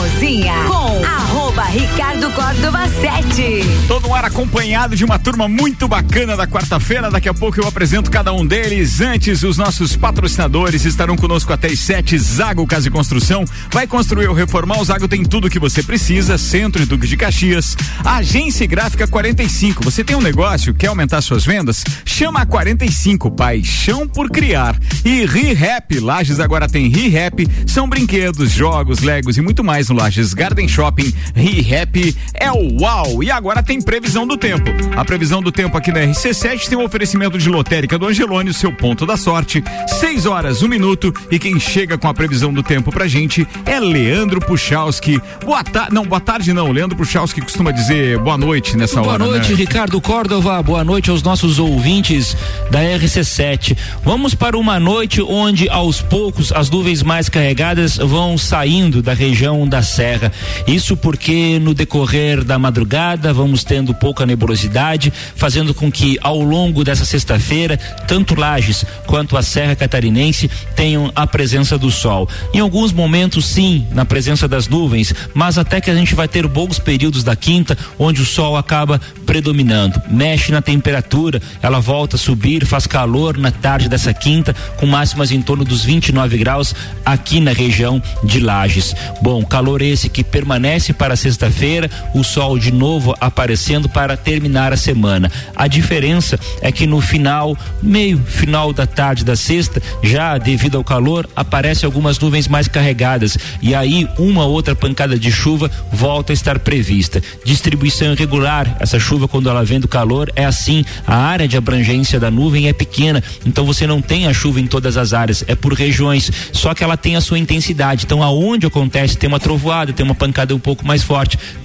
cozinha com arroba Ricardo Córdova 7. Todo um ar acompanhado de uma turma muito bacana da quarta-feira. Daqui a pouco eu apresento cada um deles. Antes, os nossos patrocinadores estarão conosco até as sete. Zago Casa e Construção. Vai construir ou reformar, o Zago tem tudo o que você precisa. Centro e Duque de Caxias. Agência Gráfica 45. Você tem um negócio, quer aumentar suas vendas? Chama a 45. Paixão por criar. E ReHap. Lages agora tem ReHap. São brinquedos, jogos, legos e muito mais no Lages Garden Shopping. ReHap é o UAU. E agora tem previsão do tempo. A previsão do tempo aqui na RC7 tem um oferecimento de lotérica do Angelone, o seu ponto da sorte. 6 horas, um minuto. E quem chega com a previsão do tempo pra gente é Leandro Puchalski. Boa tarde. Não, boa tarde não. Leandro Puchalski costuma dizer boa noite nessa boa hora. Boa noite, né? Ricardo Córdova. Boa noite aos nossos ouvintes da RC7. Vamos para uma noite onde aos poucos as nuvens mais carregadas vão saindo da região da Serra. Isso porque no decorrer da madrugada vamos tendo pouca nebulosidade, fazendo com que ao longo dessa sexta-feira, tanto Lages quanto a Serra Catarinense tenham a presença do sol. Em alguns momentos, sim, na presença das nuvens, mas até que a gente vai ter bons períodos da quinta, onde o sol acaba predominando. Mexe na temperatura, ela volta a subir, faz calor na tarde dessa quinta, com máximas em torno dos 29 graus aqui na região de Lages. Bom, calor esse que permanece para sexta-feira, o sol de novo aparecendo para terminar a semana. A diferença é que no final, meio final da tarde da sexta, já devido ao calor, aparecem algumas nuvens mais carregadas e aí uma outra pancada de chuva volta a estar prevista. Distribuição irregular, essa chuva quando ela vem do calor é assim, a área de abrangência da nuvem é pequena, então você não tem a chuva em todas as áreas, é por regiões, só que ela tem a sua intensidade. Então aonde acontece tem uma trovoada, tem uma pancada um pouco mais forte,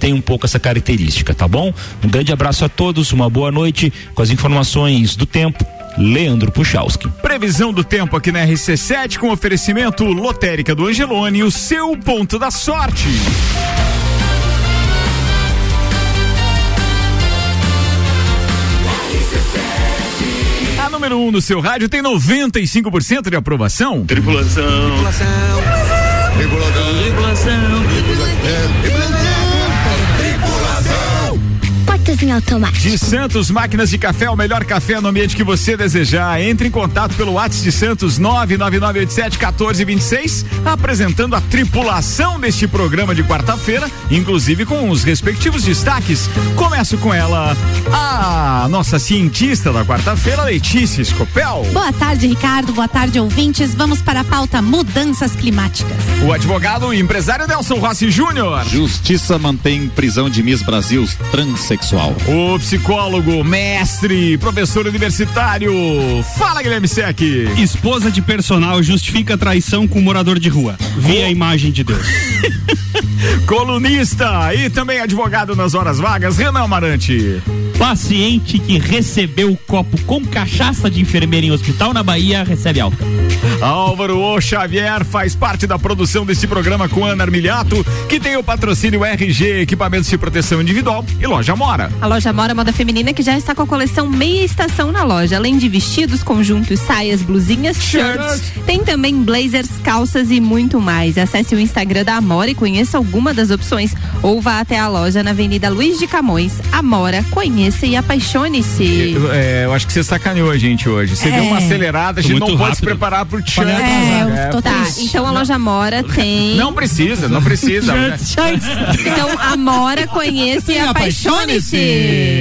tem um pouco essa característica, tá bom? Um grande abraço a todos, uma boa noite com as informações do tempo. Leandro Puchalski. Previsão do tempo aqui na RC7 com oferecimento lotérica do Angelone, o seu ponto da sorte. A número 1 um no seu rádio tem 95% de aprovação. Tripulação. Tripulação. Tripulação. Tripulação. Portas em automático. De Santos Máquinas de Café, o melhor café no ambiente que você desejar. Entre em contato pelo WhatsApp de Santos 999871426, apresentando a tripulação deste programa de quarta-feira, inclusive com os respectivos destaques. Começo com ela, a nossa cientista da quarta-feira, Letícia Escopel. Boa tarde, Ricardo. Boa tarde, ouvintes. Vamos para a pauta mudanças climáticas. O advogado e empresário Nelson Rossi Júnior. Justiça mantém prisão de Miss Brasil transexual. O psicólogo, mestre, professor universitário. Fala, Guilherme Sec. Esposa de personal justifica traição com morador de rua. Vê a imagem de Deus. Colunista e também advogado nas horas vagas, Renan Amarante. Paciente que recebeu copo com cachaça de enfermeira em hospital na Bahia recebe alta. Álvaro O Xavier faz parte da produção desse programa com Ana Armiliato, que tem o patrocínio RG Equipamentos de Proteção Individual e Loja Mora. A loja Mora Moda Feminina que já está com a coleção Meia Estação na loja, além de vestidos, conjuntos, saias, blusinhas, shirts. Tem também blazers, calças e muito mais. Acesse o Instagram da Amora e conheça alguma das opções ou vá até a loja na Avenida Luiz de Camões. Amora, conheça e apaixone-se. Eu, é, eu acho que você sacaneou a gente hoje. Você É. deu uma acelerada, a gente não pode se preparar pro tchan. É, tá. Então a loja Mora tem. Não precisa, não precisa. Então Amora, conheça e apaixone-se.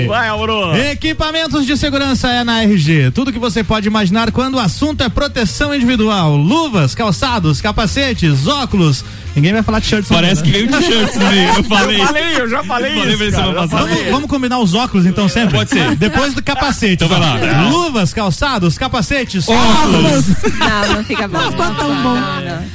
Vai, Auro. Equipamentos de segurança é na RG. Tudo que você pode imaginar quando o assunto é proteção individual. Luvas, calçados, capacetes, óculos. Ninguém vai falar de shirts. Parece que veio de shirts no meio. Eu falei. Eu falei, eu já falei, Falei isso. cara, passada. falei. Vamos, vamos combinar os óculos então sempre? Pode ser. Depois do capacete. Então vai lá. Luvas, calçados, capacetes, Óculos. Não, não fica bom. Não ficou tão bom.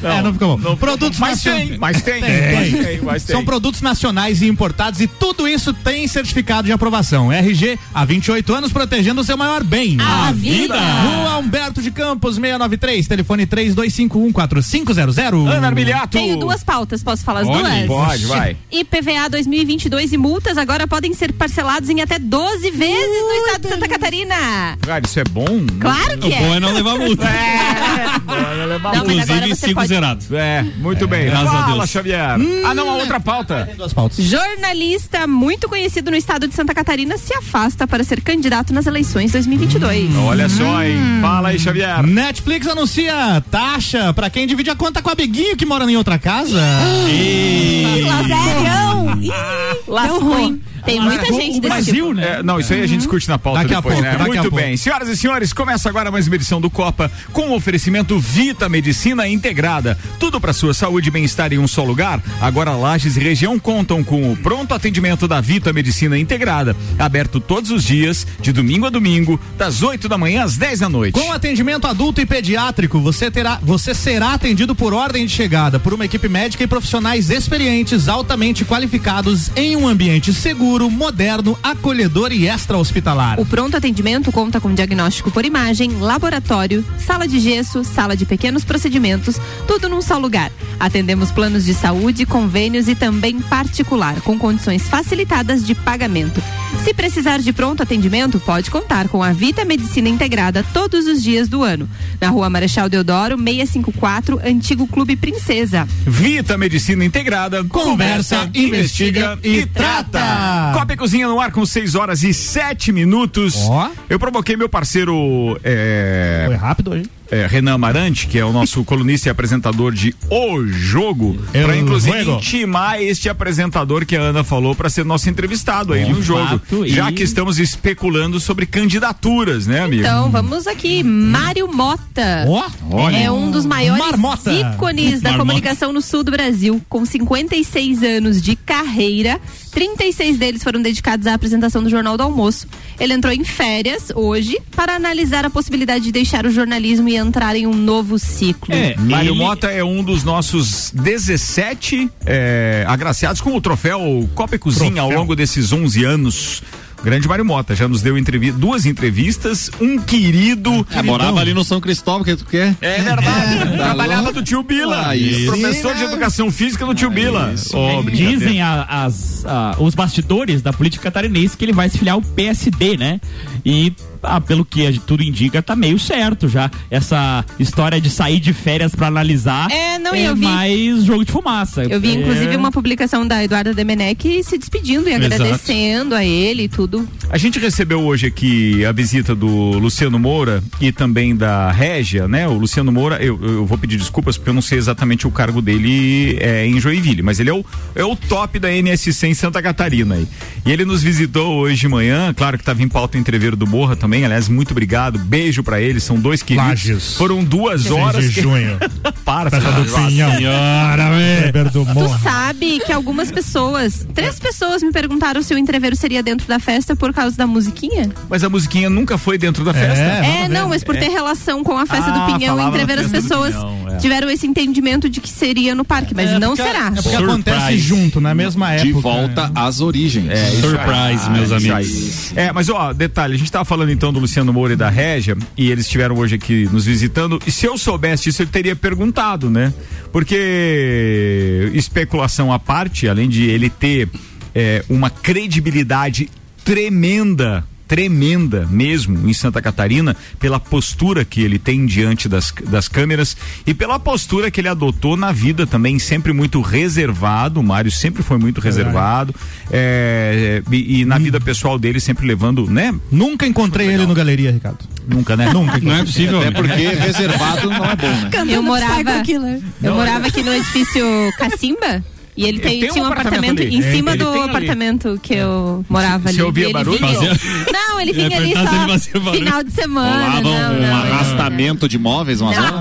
É, não ficou bom. Produtos Mas nacion- tem, mas tem. Tem. tem, mas tem. São produtos nacionais e importados e tudo isso tem certificado de aprovação. RG há 28 anos protegendo o seu maior bem. A vida. Rua Humberto de Campos 693, telefone 32514500. Ana Armiliato. Tenho duas pautas, posso falar as Pode, duas? pode, vai. IPVA 2022 e multas agora podem ser parcelados em até 12 vezes no estado de Santa Catarina. Cara, isso é bom? Claro que O bom é. é não levar multa. É, Vai levar Não, Inclusive, sigo pode- zerado. É, muito bem. graças a Fala, Deus. Xavier. Ah, não, a outra pauta. Tem duas pautas. Jornalista muito conhecido no estado de Santa Catarina se afasta para ser candidato nas eleições 2022. Olha só, hein? Fala aí, Xavier. Netflix anuncia taxa pra quem divide a conta com o amiguinho que mora em outra casa. Sério? Ih, Lascou. ruim. Tem muita gente desse Brasil, tipo. né? É, não, isso aí a gente discute na pauta Daqui a depois, pouco, né? daqui a Muito pouco. bem. Senhoras e senhores, começa agora mais uma edição do Copa com o oferecimento Vita Medicina Integrada. Tudo para sua saúde e bem-estar em um só lugar. Agora Lages e região contam com o pronto atendimento da Vita Medicina Integrada, aberto todos os dias, de domingo a domingo, das 8 da manhã às 10 da noite. Com atendimento adulto e pediátrico, você terá, você será atendido por ordem de chegada por uma equipe médica e profissionais experientes, altamente qualificados em um ambiente seguro, moderno, acolhedor e extra-hospitalar. O pronto atendimento conta com diagnóstico por imagem, laboratório, sala de gesso, sala de pequenos procedimentos, tudo num só lugar. Atendemos planos de saúde, convênios e também particular, com condições facilitadas de pagamento. Se precisar de pronto atendimento, pode contar com a Vita Medicina Integrada todos os dias do ano. Na rua Marechal Deodoro, 654, Antigo Clube Princesa. Vita Medicina Integrada. Conversa, investiga e trata. Copa e Cozinha no ar com 6 horas e 7 minutos. Ó. Eu provoquei meu parceiro é, Foi rápido hoje. É, Renan Amarante, que é o nosso colunista e apresentador de O Jogo, para inclusive Juego. intimar este apresentador que a Ana falou para ser nosso entrevistado aí De no jogo. fato, Já e- que estamos especulando sobre candidaturas, né, amigo? Então, vamos aqui. Mário Mota. Ó, É um dos maiores Marmota. ícones da Marmota. comunicação no sul do Brasil, com 56 anos de carreira. 36 deles foram dedicados à apresentação do Jornal do Almoço. Ele entrou em férias hoje para analisar a possibilidade de deixar o jornalismo e entrar em um novo ciclo. É, Mário ele- Mota é um dos nossos 17 é, agraciados com o troféu Copa e Cozinha ao Troféu. longo desses 11 anos. Grande Mário Mota já nos deu entrevi duas entrevistas, um querido. É, morava ali no São Cristóvão, que tu quer? É verdade, Tá trabalhava do tio Bila, Ah, professor de educação física do tio Bila. Ó, brincadeira. Dizem a- as, a- os bastidores da política catarinense que ele vai se filiar ao PSD, né? E ah, pelo que tudo indica, tá meio certo já. Essa história de sair de férias pra analisar É, não, é eu vi- mais jogo de fumaça. Eu vi, É- inclusive, uma publicação da Eduarda Demenec se despedindo e Exato. agradecendo a ele e tudo. A gente recebeu hoje aqui a visita do Luciano Moura e também da Régia, né? O Luciano Moura, eu, eu vou pedir desculpas porque eu não sei exatamente o cargo dele é, em Joinville, mas ele é o, é o top da NSC em Santa Catarina aí. E ele nos visitou hoje de manhã, claro que estava em pauta o entreveiro do Morra também, aliás, muito obrigado, beijo pra ele, são dois queridos. Lages. Foram duas horas. de que- junho. Para, Festa do. Pinhão. Weber do Tu Morro. sabe que algumas pessoas, três pessoas me perguntaram se o entreveiro seria dentro da festa por causa da musiquinha. Mas a musiquinha nunca foi dentro da festa. nada a É, ver. não, mas por ter relação com a festa Ah, do Pinhão e entrever as festa pessoas Pinhão, é. tiveram esse entendimento de que seria no parque, mas não porque- será. É porque acontece junto, na mesma época. De volta às origens. É, Surprise, aí. meus Ah, isso amigos. É, mas ó, detalhe, a gente tava falando então do Luciano Moura e da Régia, e eles estiveram hoje aqui nos visitando, e se eu soubesse isso, eu teria perguntado, né? Porque especulação à parte, além de ele ter é, uma credibilidade tremenda tremenda mesmo em Santa Catarina pela postura que ele tem diante das, das câmeras e pela postura que ele adotou na vida também sempre muito reservado o Mário sempre foi muito reservado é, e, e na vida pessoal dele sempre levando né Nunca encontrei ele no Galeria, Ricardo. nunca né Nunca. Não é possível. Até né? porque reservado não é bom, né? Eu morava-. Eu morava aqui no edifício Cacimba. E ele tem, tem um tinha um apartamento apartamento, ali. em É, cima do tem ali. apartamento que eu morava Você ali. ouvia E ele barulho? vinha- Não, ele Eu vinha ali só final de semana. Rolava não, um não, não. arrastamento de móveis, umas horas.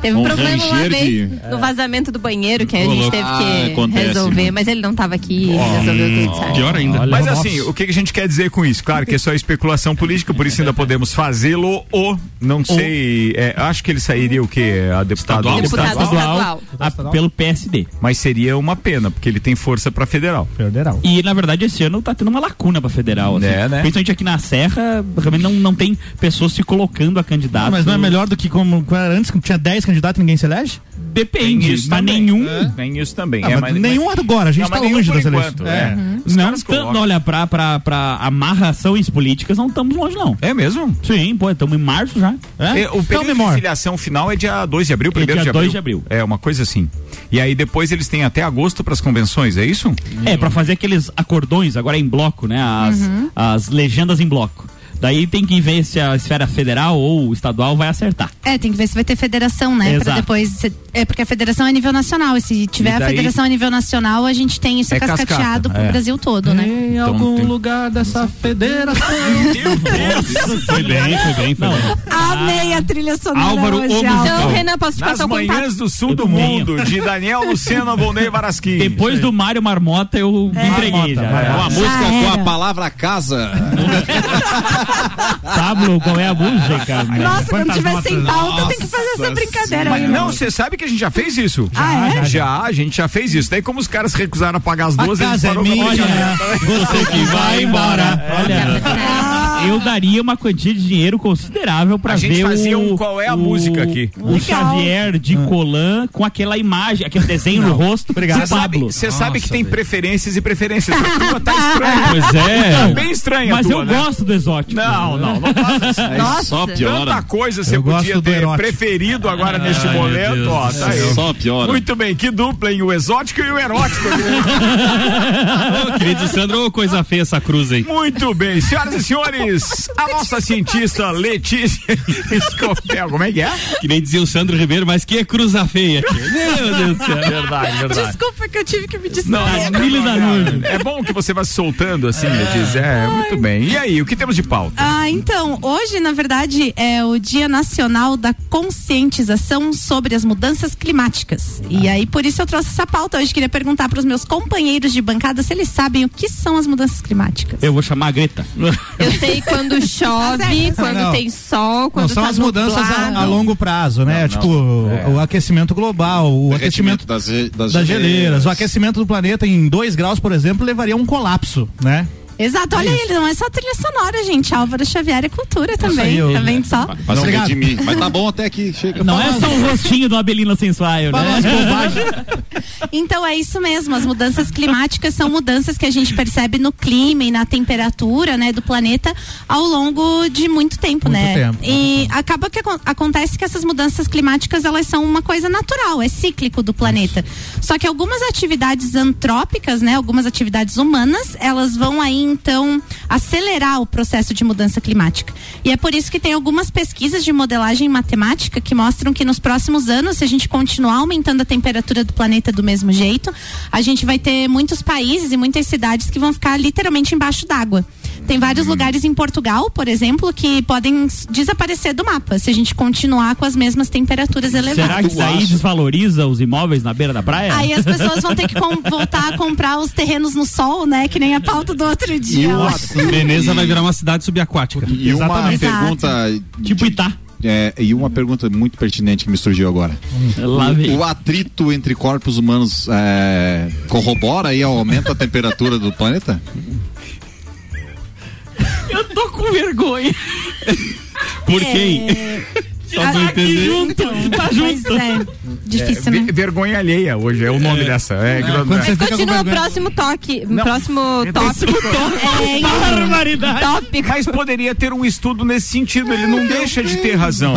Teve um, Um problema uma vez de- no vazamento do banheiro que a gente teve Ah, que acontece resolver, muito. mas ele não tava aqui, resolveu tudo, sabe? Pior ainda. mas nossa. assim, o que, a gente quer dizer com isso? Claro que é só especulação política, por isso ainda podemos fazê-lo ou não sei. é, acho que ele sairia o quê? A deputado Estadual? Deputado estadual. a- pelo PSD. Mas seria uma pena, porque ele tem força pra federal. Federal. E na verdade esse ano tá tendo uma lacuna pra federal. Assim. É, né? Principalmente aqui na Serra, realmente não, não tem pessoas se colocando a candidato. Mas não é melhor do que como era antes, que tinha 10 candidatos e ninguém se elege? Depende, Tem isso mas também. nenhum. É. Tem isso também. Ah, é, mas nenhum agora, a gente Não, mas tá nenhum longe das eleições. é. É. Os Não, tanto, olha, pra, pra, pra amarrações políticas não estamos longe, não. É mesmo? Sim, pô, estamos em março já. É? É, o período de filiação final é dia 2 de abril, primeiro dia de abril. 2 de abril. É, uma coisa assim. E aí depois eles têm até agosto para as convenções, é isso? É, pra fazer aqueles acordões, agora em bloco, né? As, Uhum. as legendas em bloco. Daí tem que ver se a esfera federal ou estadual vai acertar. É, tem que ver se vai ter federação, né? Pra Exato. depois. se- É porque a federação é nível nacional. E se tiver E a daí- federação a nível nacional, a gente tem isso É cascateado cascata, pro é. Brasil todo, né? Em Então algum tem- lugar dessa federação. Foi bem, foi bem, foi bem. Amei a trilha sonora. Álvaro, hoje, o. Então, Renan, posso te Nas passar o contato? manhãs do sul do mundo, de Daniel Lucena, Volney Varasquim. Depois do Mário Marmota, eu me entreguei já. vai. É uma música Já com era. a palavra casa. Pablo, qual é a música? Nossa, quando tiver sem pauta, tem que fazer essa brincadeira Mas aí. não, você sabe que a gente já fez isso. Ah, é? Já, a gente já fez isso. Daí como os caras recusaram a pagar as A duas, eles casa é a minha, você que vai embora. Olha, eu daria uma quantia de dinheiro considerável pra A gente ver fazia o, um Qual é a o- música aqui. O Legal. Xavier de Colan com aquela imagem, aquele desenho no rosto Obrigado. do Você sabe, Pablo. você sabe que tem preferências e preferências. A tua tá estranha. Pois Tá é. bem estranha a Mas tua, eu né? gosto do exótico. Não, não, não faça isso. Nossa. Só piora. Tanta coisa você Eu gosto podia ter erótico. preferido agora neste Ai, momento, ó, Deus tá aí. Só piora. Muito bem, que dupla, hein? O exótico e o erótico. Ô, querido Sandro, coisa feia essa cruz aí. Muito bem, senhoras e senhores, a nossa cientista Letícia Escopel, como é que é? Que nem dizia o Sandro Ribeiro, mas que é cruza feia aqui. Meu Deus do céu. Verdade, verdade. Desculpa que eu tive que me distrair. não, não, da não. É bom que você vá se soltando assim, Letícia. É, muito bem. E aí, o que temos de pauta? Ah, então, hoje, na verdade, é o Dia Nacional da Conscientização sobre as Mudanças Climáticas. E aí, por isso eu trouxe essa pauta. Hoje queria perguntar para os meus companheiros de bancada se eles sabem o que são as mudanças climáticas. Eu vou chamar a Greta. Eu sei quando chove, quando Não. tem sol, Não, quando são tá as mudanças a, a longo prazo, né? Não, tipo, não. o, aquecimento global, o aquecimento das, ge- das, das geleiras, o aquecimento do planeta em 2 graus, por exemplo, levaria a um colapso, né? Exato, olha ele, não é só trilha sonora, gente. Álvaro Xavier é cultura também. eu- Tá vendo só? Mas não Obrigado. redimir. Mas tá bom até aqui. Chega. Não é só o rostinho do Abelino umas né? Então é isso mesmo, as mudanças climáticas são mudanças que a gente percebe no clima e na temperatura, né, do planeta ao longo de muito tempo, Muito né? tempo. E acaba que acon- acontece que essas mudanças climáticas, elas são uma coisa natural, é cíclico do planeta. Só que algumas atividades antrópicas, né, algumas atividades humanas, elas vão aí então acelerar o processo de mudança climática. E é por isso que tem algumas pesquisas de modelagem matemática que mostram que nos próximos anos, se a gente continuar aumentando a temperatura do planeta do mesmo jeito, a gente vai ter muitos países e muitas cidades que vão ficar literalmente embaixo d'água. Tem vários lugares em Portugal, por exemplo, que podem desaparecer do mapa se a gente continuar com as mesmas temperaturas elevadas. Será que isso aí desvaloriza os imóveis na beira da praia? Aí as pessoas vão ter que voltar a comprar os terrenos no sol, né? Que nem a pauta do outro dia. o-. Veneza vai virar uma cidade subaquática. E uma Exatamente. pergunta. Tipo Itá. É, e uma pergunta muito pertinente que me surgiu agora. Vem. O atrito entre corpos humanos é, corrobora e aumenta a temperatura do planeta? Eu tô com vergonha. Por quem? Eu entender. Junto, tá Pois junto. é, difícil, Ve- né? vergonha alheia hoje é o nome dessa. É, você fica com Continua o próximo toque. Não. Próximo tópico. É, então, Barbaridade. tópico. Mas poderia ter um estudo nesse sentido, ele não deixa de ter razão.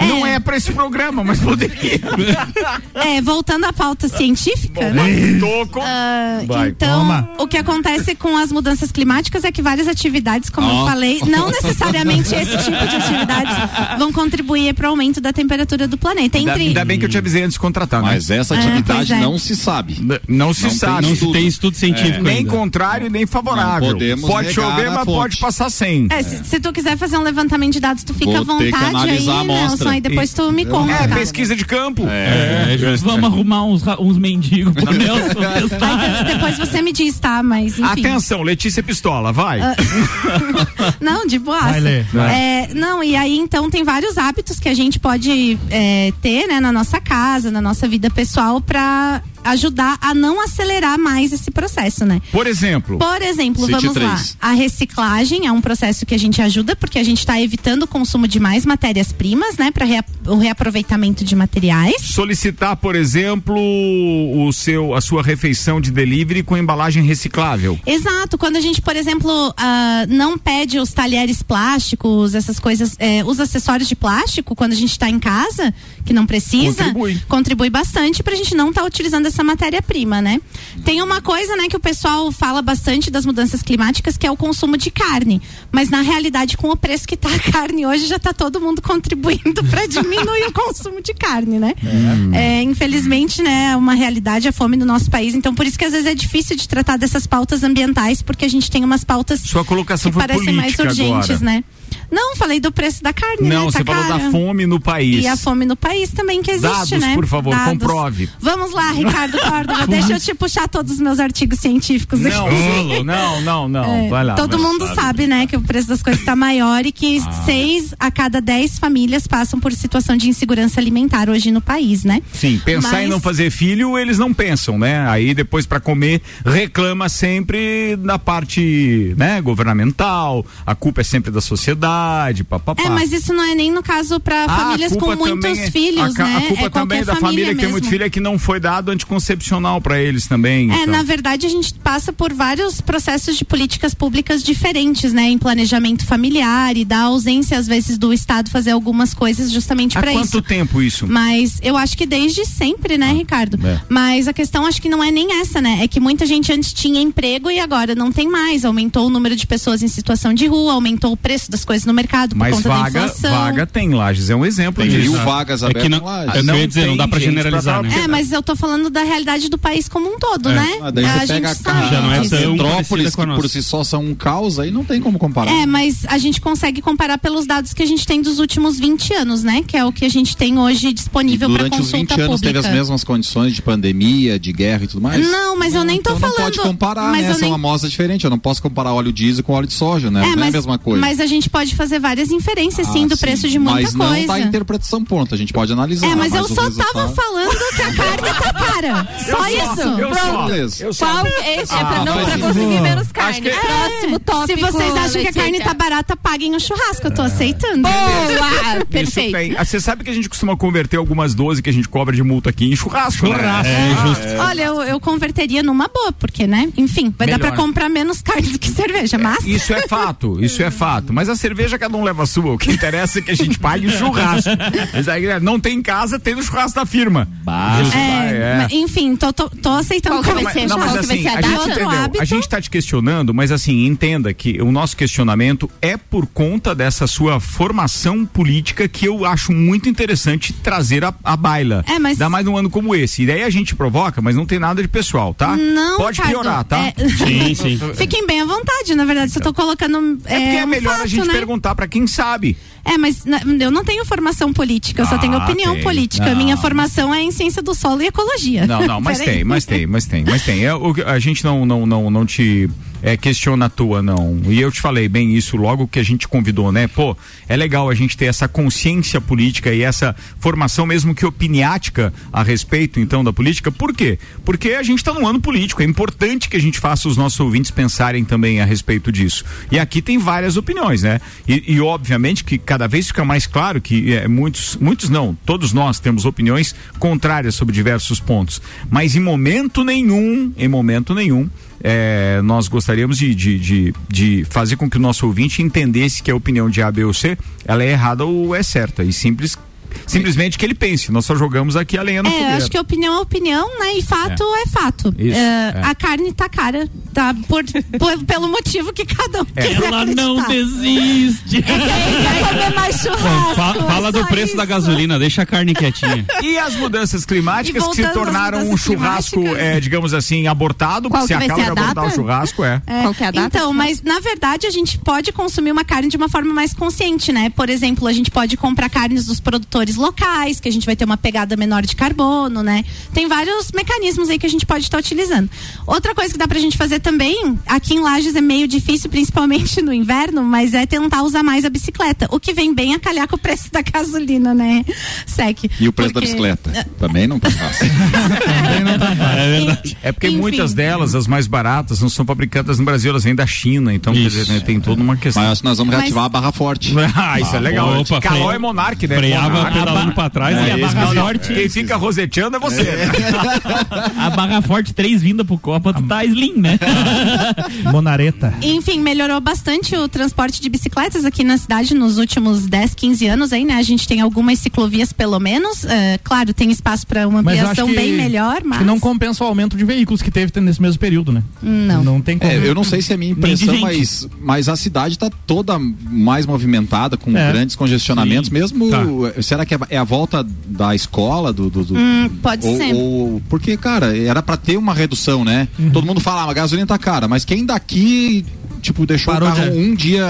Não é pra esse programa, mas poderia. é, voltando à pauta científica, né? Tô com- Ah, então, toma. o que acontece com as mudanças climáticas é que várias atividades, como eu falei, não necessariamente esse tipo de atividades vão contribuir para o aumento da temperatura do planeta. Ainda, Entre ainda bem que eu te avisei antes de contratar, né? Mas essa É, atividade pois é. não se sabe. N- Não se Não tem sabe. Não se tem estudo científico nem ainda. contrário, nem favorável. Não podemos pode chover, mas fonte. pode passar sem. É, se, se tu quiser fazer um levantamento de dados, tu fica Vou à vontade aí. Nelson. Aí depois tu me conta. É, tá? pesquisa de campo. É, justo. Vamos arrumar uns, uns mendigos pro Nelson testar. Depois você me diz, tá? Mas enfim. Atenção, Letícia Pistola, vai. Não, de ler. É, não, e aí então tem vários hábitos que a gente pode é, ter, né, na nossa casa, na nossa vida pessoal pra ajudar a não acelerar mais esse processo, né? Por exemplo. Por exemplo, vamos lá. três. A reciclagem é um processo que a gente ajuda porque a gente está evitando o consumo de mais matérias-primas, né, para o reaproveitamento de materiais. Solicitar, por exemplo, o seu, a sua refeição de delivery com embalagem reciclável. Exato. Quando a gente, por exemplo, ah, não pede os talheres plásticos, essas coisas, eh, os acessórios de plástico, quando a gente está em casa, que não precisa, Contribui. contribui bastante para a gente não estar utilizando essa matéria-prima, né? Tem uma coisa, né, que o pessoal fala bastante das mudanças climáticas, que é o consumo de carne. Mas na realidade, com o preço que está a carne hoje, já está todo mundo contribuindo para diminuir o consumo de carne, né? É, infelizmente, né, é uma realidade a fome no nosso país. Então, por isso que às vezes é difícil de tratar dessas pautas ambientais, porque a gente tem umas pautas Sua colocação que parecem mais urgentes, agora. né? Não, falei do preço da carne, Não, né? Tá você falou cara. da fome no país. E a fome no país também que existe, Dados, né? por favor, comprove. Vamos lá, Ricardo Córdova, deixa eu te puxar todos os meus artigos científicos Não, aqui. não, não, não. É, Vai lá. todo mundo sabe, né, que o preço das coisas está maior e que Ah. seis a cada dez famílias passam por situação de insegurança alimentar hoje no país, né? Sim, pensar em Mas- não fazer filho, eles não pensam, né? Aí depois pra comer, reclama sempre da parte, né, governamental, a culpa é sempre da sociedade, papapá. É, mas isso não é nem no caso para Ah, famílias com muitos é- filhos, a, né? A culpa é também é da família que tem muito filho é que não foi dado anticoncepcional pra eles também. É, então. na verdade a gente passa por vários processos de políticas públicas diferentes, né, em planejamento familiar e da ausência às vezes do Estado fazer algumas coisas justamente Há para quanto isso. tempo isso? Mas eu acho que desde sempre, né, Ricardo? é. Mas a questão acho que não é nem essa, né? É que muita gente antes tinha emprego e agora não tem mais. Aumentou o número de pessoas em situação de rua, aumentou o preço das coisas no mercado por Mas conta da vaga, inflação. vaga tem, Lages é um exemplo Tem disso. mil vagas É que abertas não- é que eu ia dizer, não dá gente generalizar, pra- né? É, mas eu tô falando da realidade do país como um todo, É. né? Ah, daí a gente pega a sabe Já não é tão com a que por si só são um caos, aí não tem como comparar. É, mas a gente consegue comparar pelos dados que a gente tem dos últimos 20 anos, né? Que é o que a gente tem hoje disponível para durante os 20 consulta anos pública. teve as mesmas condições de pandemia, de guerra e tudo mais? Não, mas eu nem tô então falando. Não pode comparar, mas né? eu Essa é nem- uma amostra diferente. Eu não posso comparar óleo diesel com óleo de soja, né? não é a mesma coisa. Mas a gente pode fazer várias inferências, sim, Ah, do preço de muita mas não coisa. dá interpretação ponto. A gente pode analisar. É, mas eu o só resultado- tava falando que a carne tá cara. Só isso. Eu Beleza. eu. Qual? Esse é pra Ah, não pra conseguir menos carne. Acho que- Próximo tópico. Se vocês acham que a carne tá barata, paguem o churrasco. Eu tô aceitando. Boa! Perfeito. Ah, Você sabe que a gente costuma converter algumas 12 que a gente cobra de multa aqui em churrasco. né? Churrasco. É, justo. Olha, eu, eu converteria numa boa, porque, né? Enfim, vai dar Melhor. pra comprar menos carne do que cerveja, mas. Isso é fato, isso é fato. Mas a cerveja cada um leva a sua. O que interessa é que a gente pague o churrasco. Mas aí, galera, não tem em casa, tem no churrasco da firma. Vai, É, mas, enfim, tô, tô, tô aceitando Qual que vai como- ser? Não, mas vai assim, a gente, Outro entendeu, a hábito. gente tá te questionando, mas assim, entenda que o nosso questionamento é por conta dessa sua formação política que eu acho muito interessante trazer a, a baila. É, mas- Ainda mais num ano como esse. E daí a gente provoca, mas não tem nada de pessoal, tá? Não, Pode Ricardo, piorar, tá? é- Sim, sim. Fiquem bem à vontade, na verdade, se eu tô colocando. É porque é um melhor fato, a gente né? perguntar pra quem sabe. É, mas eu não tenho formação política, eu só Ah, tenho opinião tem. política. Não. Minha formação é em ciência do solo e ecologia. Não, não, mas tem, mas tem, mas tem, mas tem. É, o a gente não, não, não, não te é, questiona a tua, não. E eu te falei bem isso logo que a gente convidou, né? Pô, é legal a gente ter essa consciência política e essa formação mesmo que opiniática a respeito, então, da política. Por quê? Porque a gente está num ano político. É importante que a gente faça os nossos ouvintes pensarem também a respeito disso. E aqui tem várias opiniões, né? E, e, obviamente que cada vez fica mais claro que é, muitos, muitos não, todos nós temos opiniões contrárias sobre diversos pontos. Mas em momento nenhum, em momento nenhum, é, nós gostaríamos de, de, de, de fazer com que o nosso ouvinte entendesse que a opinião de A, B ou C ela é errada ou é certa. E simples, simplesmente que ele pense. Nós só jogamos aqui a lenha no É, fogueira. acho que opinião é opinião, né? E fato é, fato. Isso, É, é. A carne tá cara, tá? Por, por- pelo motivo que cada um É. Ela não desiste. Quer comer mais churrasco. Fa- fala é do só preço isso. da gasolina, deixa a carne quietinha. E as mudanças climáticas que se tornaram um churrasco, é, digamos assim, abortado, Qual porque que vai acaba de abortar o churrasco, é. É, Qual que é a data? Então, mas na verdade a gente pode consumir uma carne de uma forma mais consciente, né? Por exemplo, a gente pode comprar carnes dos produtores locais, que a gente vai ter uma pegada menor de carbono, né? Tem vários mecanismos aí que a gente pode estar utilizando. Outra coisa que dá pra gente fazer também, aqui em Lages é meio difícil, principalmente no inverno, mas é tentar usar mais a bicicleta. O que vem bem a calhar com o preço da gasolina, né? Sec. E o preço Porque- da bicicleta? Também não tá fácil. É verdade. É porque Enfim. muitas delas, as mais baratas, não são fabricadas no Brasil, elas vêm da China. Então, quer dizer, né, tem toda uma questão. Mas nós vamos Mas- reativar a barra forte. Ah, isso é legal. Opa, Carol freia- é monarque, né? freava. Pedalando pra trás, É, e a barra forte- Quem fica roseteando é você. né? A Barra Forte, três vinda pro Copa, tu tá slim, né? Monareta. Enfim, melhorou bastante o transporte de bicicletas aqui na cidade nos últimos 10, 15 anos aí, né? A gente tem algumas ciclovias pelo menos. É, claro, tem espaço para uma Mas eu acho ampliação que, bem melhor, mas que não compensa o aumento de veículos que teve nesse mesmo período, né? não. Não tem como. É, eu não sei se é minha impressão, mas, mas a cidade está toda mais movimentada, com É. grandes congestionamentos, Sim. mesmo. Tá. Será que é, é a volta da escola? Do, do- do- Hum, pode ou, ser. ou- porque, cara, era para ter uma redução, né? Uhum. Todo mundo fala, ah, a gasolina tá cara, mas quem daqui, tipo, deixou Parou o carro de- um dia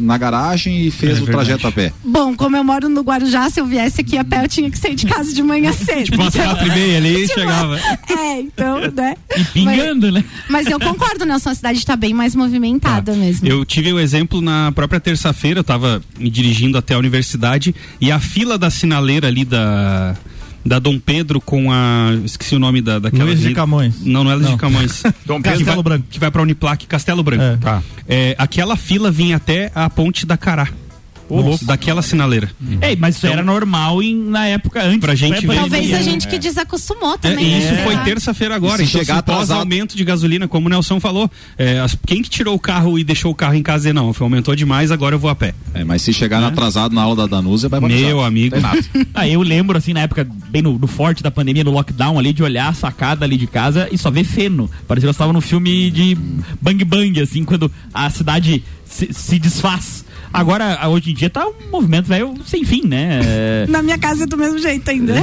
na garagem e fez É o verdade. trajeto a pé? Bom, como eu moro no Guarujá, se eu viesse aqui a pé, eu tinha que sair de casa de manhã cedo. Tipo, umas quatro e meia ali, Tipo, chegava. É, então, né? E pingando, né? Mas eu concordo, Nelson, a cidade está bem mais movimentada mesmo. Eu tive o exemplo na própria terça-feira, eu tava me dirigindo até a universidade e a fila da sinaleira ali da da Dom Pedro com a esqueci o nome da daquela Luiz de. Camões. Não, não é Luiz Não. de Camões. Dom Pedro. vai- Castelo Branco. Que vai pra Uniplac Castelo Branco. É. Tá. É, aquela fila vinha até a ponte da Cará. Daquela sinaleira. Ei, mas isso era normal em, na época antes. Pra gente ver- Talvez a É. gente que desacostumou É, também. e isso né? foi terça-feira agora, se então chegar assim, pós atrasado- aumento de gasolina, como o Nelson falou, é, as- quem que tirou o carro e deixou o carro em casa e não, foi, aumentou demais, agora eu vou a pé. É, mas se chegar atrasado na aula da Danúzia, vai batizar. Meu amigo. Ah, eu lembro, assim, na época, bem no, no forte da pandemia, no lockdown ali, de olhar a sacada ali de casa e só ver feno. Parecia que eu estava num filme de bang bang, assim, quando a cidade se, se desfaz. Agora, hoje em dia tá um movimento, velho, sem fim, né? É, Na minha casa é do mesmo jeito ainda.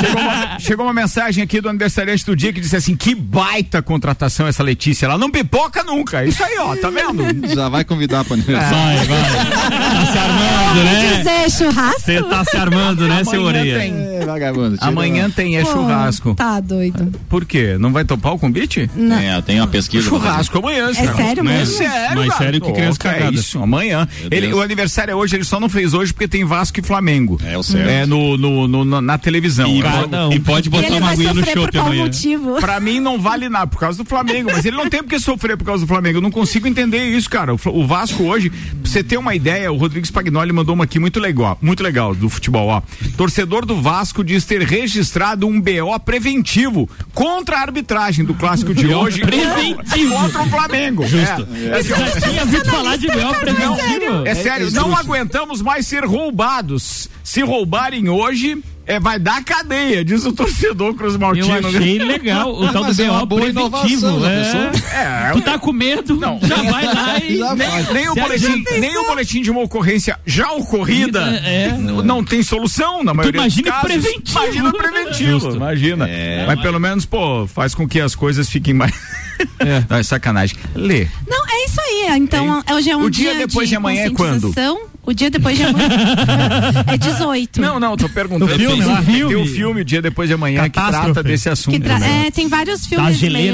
Chegou uma, chegou uma mensagem aqui do aniversariante do dia que disse assim: que baita contratação essa Letícia. Ela não pipoca nunca. Isso aí, ó, tá vendo? Já vai convidar para aniversário. Vai, vai. Tá se armando, né? Dizer churrasco? Você tá se armando, né, seu Amanhã orelha? tem. É, vagabundo. Amanhã tem, é Pô, churrasco. Tá doido. Por quê? Não vai topar o convite? uma- É, tem uma pesquisa. pra. Churrasco amanhã, É sério Mas- mesmo? Sério, Mais cara? sério que criança é cagada. isso, amanhã. Ele, o aniversário é hoje, ele só não fez hoje porque tem Vasco e Flamengo. É, o certo. É no, no, no- na- na televisão. E, e pode E botar ele uma aguinha no qual amanhã. motivo? Pra mim não vale nada por causa do Flamengo, mas ele não tem porque sofrer por causa do Flamengo. Eu não consigo entender isso, cara. O, o Vasco hoje, você ter uma ideia, o Rodrigo Spagnoli mandou uma aqui muito legal, muito legal do futebol, ó. Torcedor do Vasco diz ter registrado um BO preventivo contra a arbitragem do clássico de hoje preventivo. contra o Flamengo. Justo. É, Já tinha ouvido falar de meu preventivo. é sério, não aguentamos mais ser roubados. Se roubarem hoje, é, vai dar cadeia, diz o torcedor Cruz Maltino. Eu achei legal o tal do é BO preventivo. é. pensou? É, Tu tá com medo? Não. já vai lá e. Nem, vai. nem o boletim, nem o boletim de uma ocorrência já ocorrida É. n- não tem solução na maioria imagine dos casos. preventivo. Imagina preventivo. Justo. Imagina. Mas pelo menos, pô, faz com que as coisas fiquem mais. Não, é sacanagem. Lê. Não, é isso aí. Então, hoje é um O dia depois de amanhã é quando? O dia depois de amanhã é 18. Não, não, tô perguntando. O filme tem, lá. tem o filme, o dia depois de amanhã, que trata desse assunto. Tra- né? é, tem vários filmes meio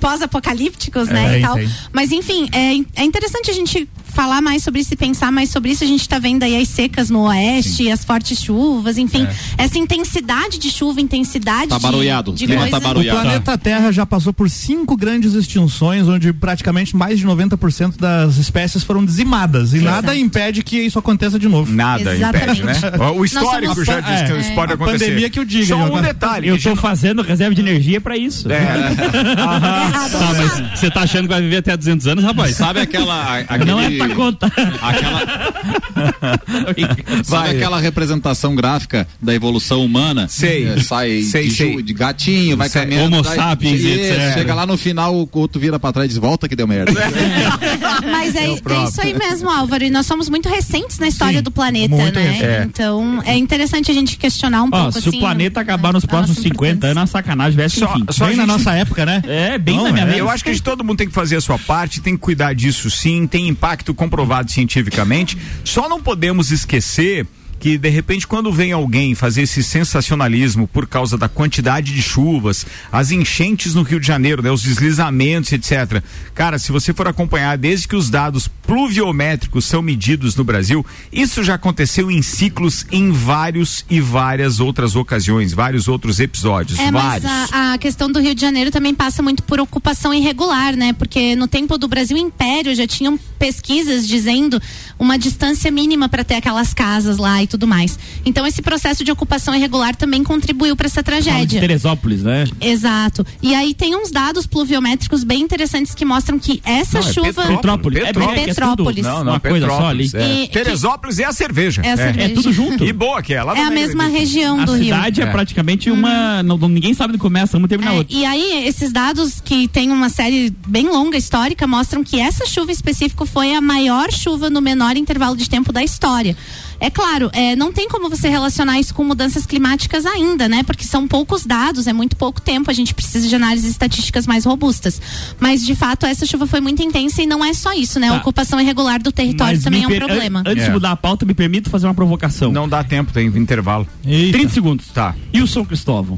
pós-apocalípticos, né? É, e tal. Mas enfim, é, é interessante a gente falar mais sobre isso e pensar mais sobre isso. A gente tá vendo aí as secas no oeste, as fortes chuvas, enfim. Essa intensidade de chuva, intensidade Tá de, barulhado, de o clima coisa. tá O barulhado. planeta Terra já passou por cinco grandes extinções, onde praticamente mais de 90% das espécies foram dizimadas. E nada impede que isso aconteça de novo. Nada Exatamente. impede, né? O histórico somos- já diz que É, isso pode a acontecer. pandemia que eu diga, Só um detalhe. Eu a tô fazendo reserva de energia pra isso. É. Errado. Tá, mas você tá achando que vai viver até 200 anos, rapaz? Sabe aquela. Aquele, Não é pra contar. aquela, Vai. sabe aquela representação gráfica da evolução humana? Sei. É, sai Sei, de, sei. ju- de gatinho, vai Sei. caminhando. Homo sapiens, Isso, etc. Chega lá no final, o outro vira pra trás e diz: volta que deu merda. Mas é, é isso aí mesmo, Álvaro. E nós somos muito recentes na história Sim, do planeta, muito né? É. Então é interessante a gente questionar um Ó, pouco se assim. o planeta acabar nos próximos nossa 50 importância. anos, a sacanagem vai ser Só- enfim. só Bem na nossa época, né? É, bem Não, na minha é. Eu acho que todo mundo tem que fazer a sua parte, tem que cuidar disso sim, tem impacto comprovado cientificamente. Só não podemos esquecer que de repente quando vem alguém fazer esse sensacionalismo por causa da quantidade de chuvas, as enchentes no Rio de Janeiro, né, os deslizamentos, etc. Cara, se você for acompanhar desde que os dados pluviométricos são medidos no Brasil, isso já aconteceu em ciclos em vários e várias outras ocasiões, vários outros episódios, É, mas vários. a, a questão do Rio de Janeiro também passa muito por ocupação irregular, né? Porque no tempo do Brasil Império já tinham pesquisas dizendo uma distância mínima para ter aquelas casas lá e tudo mais. Então esse processo de ocupação irregular também contribuiu para essa tragédia. Teresópolis, né? Exato. E aí tem uns dados pluviométricos bem interessantes que mostram que essa Não, é chuva Petrópolis. É, bem- é que é tudo Petrópolis. Não, não, uma coisa só ali. Petrópolis, é. E- Teresópolis é a cerveja. É a cerveja. É tudo junto. E boa que é, lá É a mesma região A do Rio. cidade é, É. praticamente uma. não- não- ninguém sabe onde começa, uma termina a É, outra. e aí, esses dados que tem uma série bem longa histórica mostram que essa chuva específica foi a maior chuva no menor intervalo de tempo da história. É claro, é, não tem como você relacionar isso com mudanças climáticas ainda, né? Porque são poucos dados, é muito pouco tempo, a gente precisa de análises estatísticas mais robustas. Mas, de fato, essa chuva foi muito intensa e não é só isso, né? A Tá. ocupação irregular do território Mas também é um problema. an- Antes É. de mudar a pauta, me permito fazer uma provocação. Não dá tempo, tem intervalo. 30 segundos. Tá. E o São Cristóvão?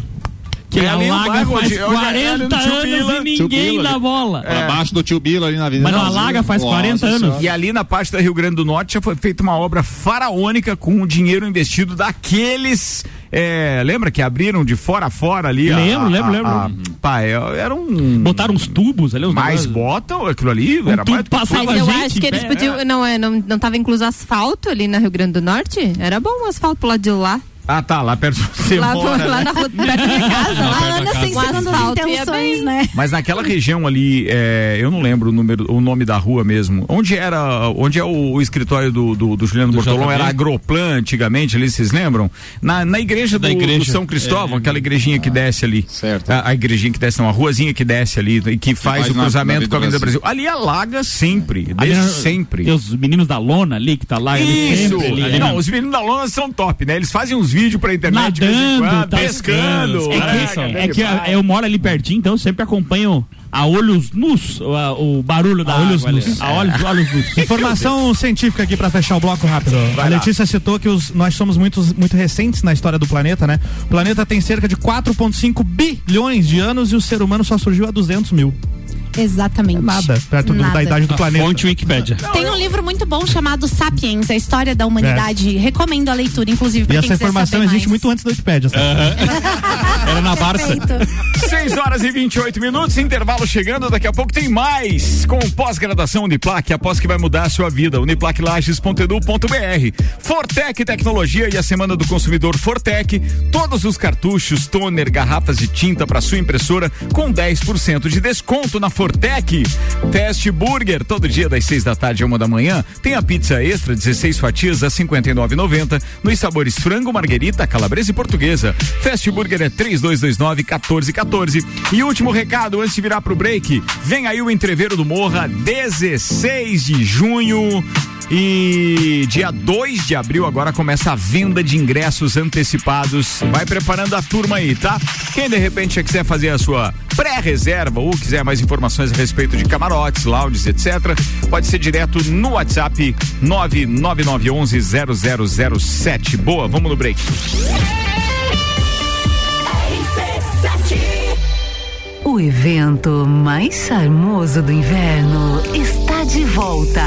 Que É ali no alaga bairro faz onde- onde é ali 40 no Tio anos Bila. e ninguém Bila dá bola. Pra baixo do tio Bila ali na Avenida Mas não Brasil. alaga faz Nossa 40 anos. Senhora. E ali na parte da Rio Grande do Norte já foi feita uma obra faraônica com o dinheiro investido daqueles. é, lembra que abriram de fora a fora ali? a- Lembro, a- lembro, a- lembro. a- pá, é- era um. Botaram uns tubos ali, os mais negócios. botam aquilo ali, Um era tubo mais. passava Mas eu gente acho que eles pé. podiam. Não, é, não, não tava incluso asfalto ali na Rio Grande do Norte? Era bom o asfalto pro lado de lá. Ah, tá, lá perto de você lá, mora, lá né? na rua perto da minha casa. A lá. Ana sem segundas ia intenções, né? Mas naquela região ali, é, eu não lembro o número, o nome da rua mesmo. Onde era, onde é o, o escritório do, do, do Juliano Do? Era Agroplan antigamente ali, vocês lembram? Na, na igreja, do, igreja. do São Cristóvão, É. aquela igrejinha que desce ali. Certo. A, a igrejinha que desce, não, a ruazinha que desce ali e que faz faz o na- cruzamento na com a Avenida Avenida Brasil. Ali alaga sempre, Ali desde na- sempre. Tem os meninos da lona ali que tá lá. ali Isso! sempre ali, né? não, os meninos da lona são top, né? Eles fazem uns vídeos pra internet Nadando, quando, tá pescando. É Caraca, que, é bem que demais. eu moro ali pertinho, então eu sempre acompanho a olhos nus o, a- o barulho da olhos água nus. A olhos, olhos nus. Informação científica aqui pra fechar o bloco rápido. Vai a lá. Letícia citou que os- nós somos muito, muito recentes na história do planeta, né? O planeta tem cerca de 4,5 bilhões de anos e o ser humano só surgiu há 200 mil. Exatamente. Nada, perto do- da Nada. idade do A planeta. fonte Wikipédia. Tem um livro muito bom chamado Sapiens, a história da humanidade. Recomendo a leitura, inclusive, pra E quem essa informação saber existe mais. muito antes da Wikipédia, sabe? Era na Barça. Perfeito. 6 horas e 28 minutos, intervalo chegando, daqui a pouco tem mais. Com pós-graduação Uniplac, após que vai mudar a sua vida. Uniplaclages.edu.br. Fortec Tecnologia e a Semana do Consumidor Fortec. Todos os cartuchos, toner, garrafas de tinta para sua impressora com 10% de desconto na Fortec. Fast Burger, todo dia das 6 da tarde a uma da manhã. Tem a pizza extra, 16 fatias a 59,90. Nos sabores frango, marguerita, calabresa e portuguesa. Fast Burger é 3229-1414. E último recado antes de virar pro break: vem aí o entreveiro do Morra, 16 de junho. E dia 2 de abril agora começa a venda de ingressos antecipados. Vai preparando a turma aí, tá? Quem de repente quiser fazer a sua pré-reserva ou quiser mais informações a respeito de camarotes, lounges, etc., pode ser direto no WhatsApp 999110007. Boa, vamos no break. O evento mais charmoso do inverno está de volta.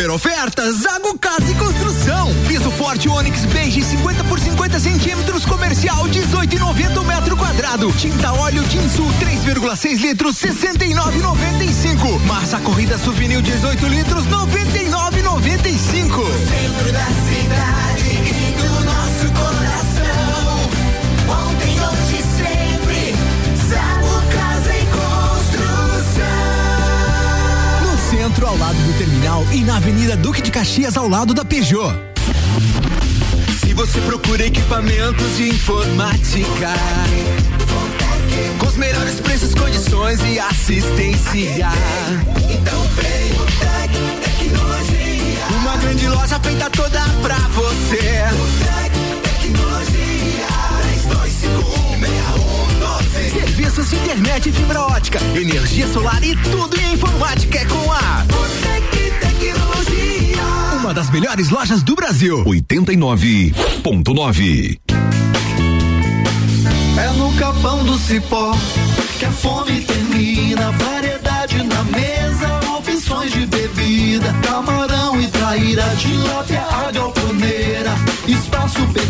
Super ofertas Zago Casa e Construção. Piso forte Onix Beige 50 por 50 centímetros comercial 18,90 o metro quadrado. Tinta óleo Tinsul 3,6 litros 69,95. Massa corrida Souvenir 18 litros 99,95. Ao lado do terminal e na Avenida Duque de Caxias, ao lado da Peugeot. Se você procura equipamentos de informática, com os melhores preços, condições e assistência, então vem o Tec Tecnologia. Uma grande loja feita toda pra você. O Tec Tecnologia. 32516112. Serviços de internet e fibra ótica, energia solar e tudo em informática é com a Botec Tecnologia. Uma das melhores lojas do Brasil. 89.9. É no capão do cipó que a fome termina. Variedade na mesa, opções de bebida. Camarão e traíra, tilápia, a galponeira. Espaço perfeito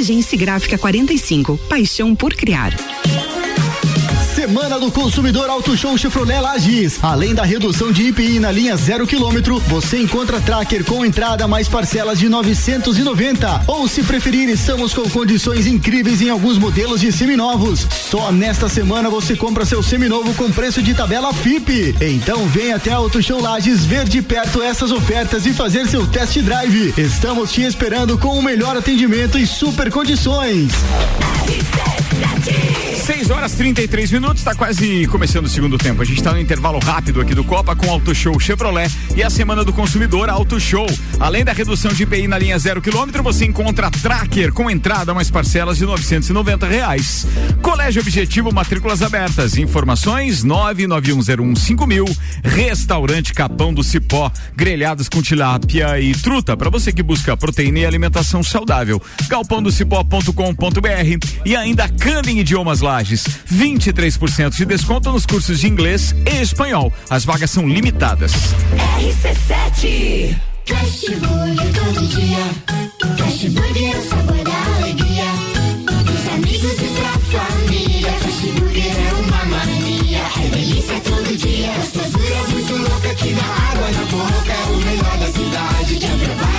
Agência Gráfica 45. Paixão por criar. Semana do Consumidor Auto Show Chevrolet Lages. Além da redução de IPI na linha zero quilômetro, você encontra tracker com entrada mais parcelas de 990. Ou se preferir, estamos com condições incríveis em alguns modelos de seminovos. Só nesta semana você compra seu seminovo com preço de tabela FIP. Então vem até Auto Show Lages ver de perto essas ofertas e fazer seu test drive. Estamos te esperando com o melhor atendimento e super condições. 6 horas 33 minutos, está quase começando o segundo tempo. A gente está no intervalo rápido aqui do Copa com Auto Show Chevrolet e a Semana do Consumidor Auto Show. Além da redução de IPI na linha zero quilômetro, você encontra Tracker com entrada mais parcelas de 990 reais. Colégio Objetivo Matrículas Abertas. Informações 991015000. mil. Restaurante Capão do Cipó. Grelhadas com tilápia e truta para você que busca proteína e alimentação saudável. galpãodocipó.com.br e ainda Canem Idiomas Lages. 23% de desconto nos cursos de inglês e espanhol. As vagas são limitadas. RC7 Fast Burger todo dia. Fast Burger é o sabor da alegria. Dos amigos e pra família. É uma mania. É delícia todo dia. Gostosura muito louca que dá água na boca. É o melhor da cidade.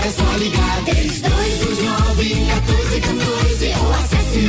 É só ligar. 3229 1414 ou acesse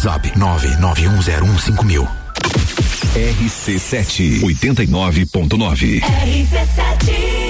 WhatsApp 991015000. RC7 89.9. RC7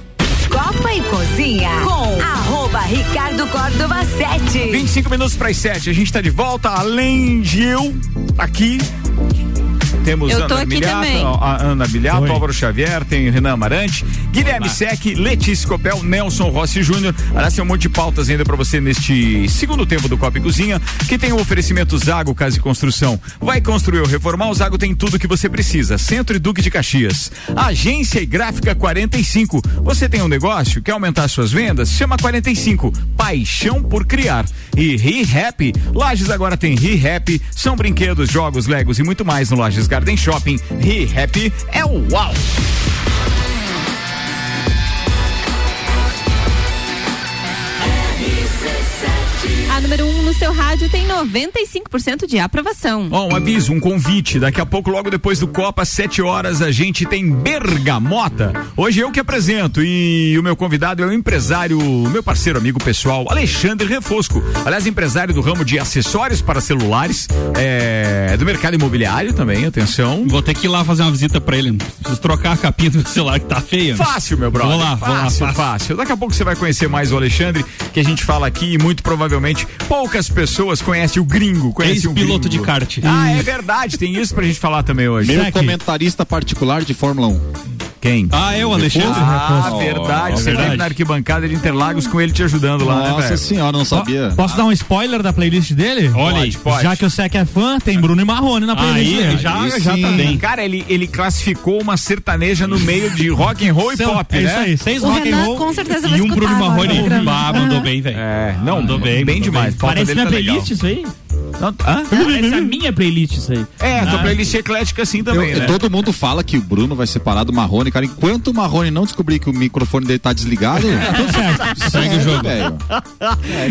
Copa e Cozinha com arroba Ricardo Córdova 7. 25 minutos para as 7. A gente está de volta. Além de eu, aqui. Temos Eu Ana Milhato, Ana Milhato, Oi. Álvaro Xavier, tem Renan Amarante, Guilherme Sec, Letícia Copel, Nelson Rossi Júnior. Aliás, tem um monte de pautas ainda para você neste segundo tempo do Copa e Cozinha, que tem o oferecimento Zago Casa e Construção. Vai construir ou reformar, o Zago tem tudo que você precisa. Centro e Duque de Caxias. Agência e Gráfica 45. Você tem um negócio, quer aumentar suas vendas? Chama 45. Paixão por criar. E ReHap. Lages agora tem ReHap. São brinquedos, jogos, legos e muito mais no Lages Garden Shopping. ReHap é o uau! A número 1 um no seu rádio tem 95% de aprovação. Ó, um aviso, um convite. Daqui a pouco, logo depois do Copa, às 7 horas, a gente tem Bergamota. Hoje eu que apresento e o meu convidado é o empresário, meu parceiro, amigo pessoal, Alexandre Refosco. Aliás, empresário do ramo de acessórios para celulares, é, do mercado imobiliário também, atenção. Vou ter que ir lá fazer uma visita pra ele. Preciso trocar a capinha do meu celular que tá feia. Fácil, meu brother. Vou lá, vou lá. fácil, fácil. fácil. Daqui a pouco você vai conhecer mais o Alexandre, que a gente fala aqui e muito provavelmente poucas pessoas conhecem o gringo, conhecem o gringo. de kart. Ah, é verdade, tem isso pra gente falar também hoje. Meu comentarista particular de Fórmula 1. Quem? Ah, é o Alexandre? Ah, verdade. Oh, Você verdade. teve na arquibancada de Interlagos com ele te ajudando lá, né, Nossa velho? senhora, não sabia. Posso dar um spoiler da playlist dele? Olha aí. Pode. Já que o Sec é fã, tem Bruno e Marrone na playlist Aí, dele. já, Aí já tá sim. bem. Cara, ele, ele classificou uma sertaneja no meio de rock and roll e pop, é né? isso aí, seis O rock and Renan roll. com certeza vai E um escutar Bruno agora Marrone. programa. Bah, mandou bem, velho. É, não, Mandou bem, bem mandou demais. Parece minha tá legal. playlist isso aí. Não, hã? Parece a minha playlist isso aí. É, tua Ah. playlist é eclética assim também, Eu- né? Todo mundo fala que o Bruno vai separar do Marrone, cara. Enquanto o Marrone não descobrir que o microfone dele tá desligado, segue o jogo. Velho.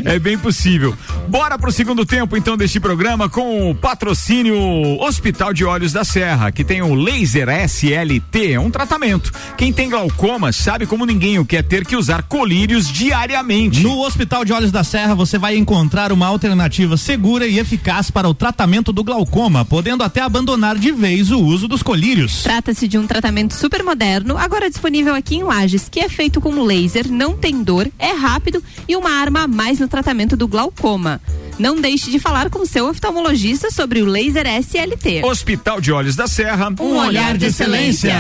É bem possível. Bora pro segundo tempo, então, deste programa com o patrocínio Hospital de Olhos da Serra, que tem o Laser SLT, é um tratamento. Quem tem glaucoma sabe como ninguém o quer ter que usar colírios diariamente. No Hospital de Olhos da Serra você vai encontrar uma alternativa segura e eficaz para o tratamento do glaucoma, podendo até abandonar de vez o uso dos colírios. Trata-se de um tratamento super moderno, agora disponível aqui em Lages, que é feito com laser, não tem dor, é rápido e uma arma a mais no tratamento do glaucoma. Não deixe de falar com seu oftalmologista sobre o laser SLT. Hospital de Olhos da Serra. Um olhar de excelência.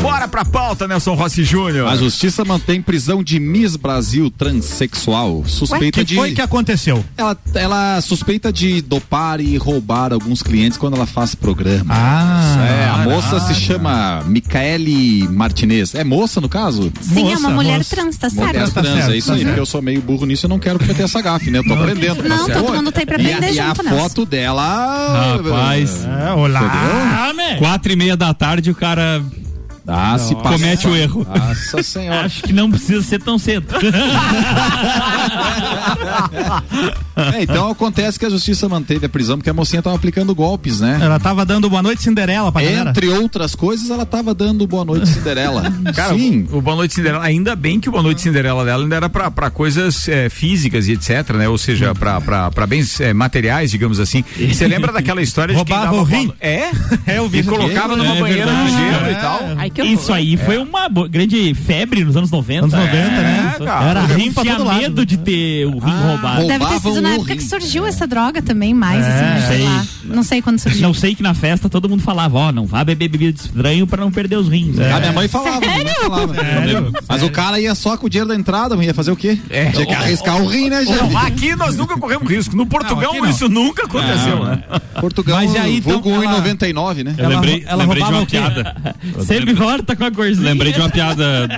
Bora pra pauta, Nelson Rossi Júnior. A justiça mantém prisão de Miss Brasil transexual. Suspeita que de. foi que aconteceu? Ela, ela suspeita de dopar e roubar alguns clientes quando ela faz programa. Ah, É, a moça se chama Micaele Martinez. É moça, no caso? Sim, é uma Moça, mulher moça. trans, tá Mulher certo? Tá trans, certo, é isso tá aí, certo. porque eu sou meio burro nisso e não quero cometer essa gafe, né? Eu tô aprendendo. Não, tá todo mundo tem pra E a, aprender e a junto, Nelson. foto dela. Rapaz. É, olá, man. Quatro e meia da tarde o cara Ah, se passa. comete o erro. Nossa senhora. Acho que não precisa ser tão cedo. É, então acontece que a justiça manteve a prisão porque a mocinha tava aplicando golpes, né? Ela tava dando boa noite Cinderela pra galera. Entre outras coisas, ela tava dando boa noite Cinderela. Cara, Sim. o, o Boa Noite Cinderela, ainda bem que o Boa Noite Cinderela dela ainda era pra, pra coisas é, físicas e etc, né? Ou seja, pra, pra, pra bens é, materiais, digamos assim. Você lembra daquela história de quem Roubava dava o rim? É? É, eu vi E colocava numa É banheira de gelo É. e tal. Ai, que. Isso aí foi uma bo- grande febre nos anos 90. Anos 90, né? É, cara. Era rim pra tinha todo lado. medo de ter o rim roubado. Deve ter sido na o época rim. que surgiu essa droga também, mais É, assim, sei lá. Não sei quando surgiu. Não sei que na festa todo mundo falava, ó, não vá beber bebida estranho pra não perder os rins. A minha mãe falava, minha mãe falava. Mas o cara ia só com o dinheiro da entrada, ia fazer o quê? É. Tinha que arriscar o rim, né, gente? Aqui nós nunca corremos risco. No Portugal isso nunca aconteceu, né? Portugal, Mas aí, então, vulgo ela- 1,99, né? Eu Ela- lembrei, de roubava uma piada. Sempre volta com a corzinha. Lembrei de uma piada.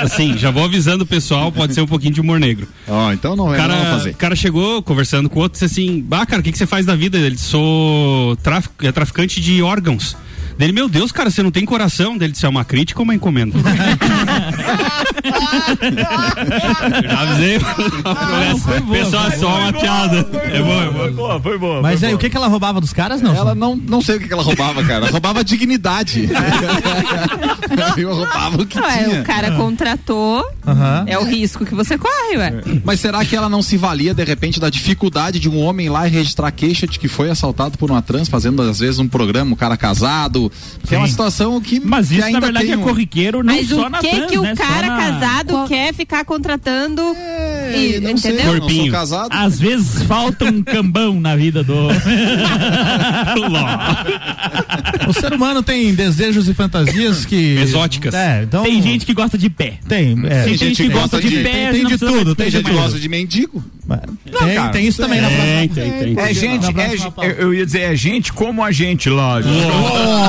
Assim, já vou avisando o pessoal, pode ser um pouquinho de humor negro. Ó, então não é cara, não fazer. o cara chegou conversando com o outro e disse assim: Bah, cara, o que, que você faz da vida? Ele disse: Sou traf- é traficante de órgãos. Dele, meu Deus, cara, você não tem coração? Dele disse: É uma crítica ou uma encomenda? Já avisei. Pessoal, é só uma piada. É boa, é. Foi boa, foi boa. Mas foi aí, boa. o que, que ela roubava dos caras, não? Ela não, não sei o que, que ela roubava, cara. Roubava dignidade. Eu roubava o que Ué, tinha. o cara contratou, Aham. é o risco que você corre, ué. Mas será que ela não se valia, de repente, da dificuldade de um homem lá e registrar queixa de que foi assaltado por uma trans, fazendo às vezes um programa, um cara casado? Que é uma situação que. Mas que isso, ainda na verdade, tem é um- corriqueiro, não Mas só o na que trans, que o né? Cara na- casado quer ficar contratando? e, entendeu? Corpinho. Às vezes falta um cambão na vida do. O ser humano tem desejos e fantasias que. Exóticas. É, então. Tem gente que gosta de pé. Tem, é. Tem gente que gosta de pé, Tem, não tem de tudo, tem de de mais. tudo. gosta de mendigo? Tem, cara. tem isso também na próxima. É gente, é, eu, eu ia dizer, é gente como a gente, lógico.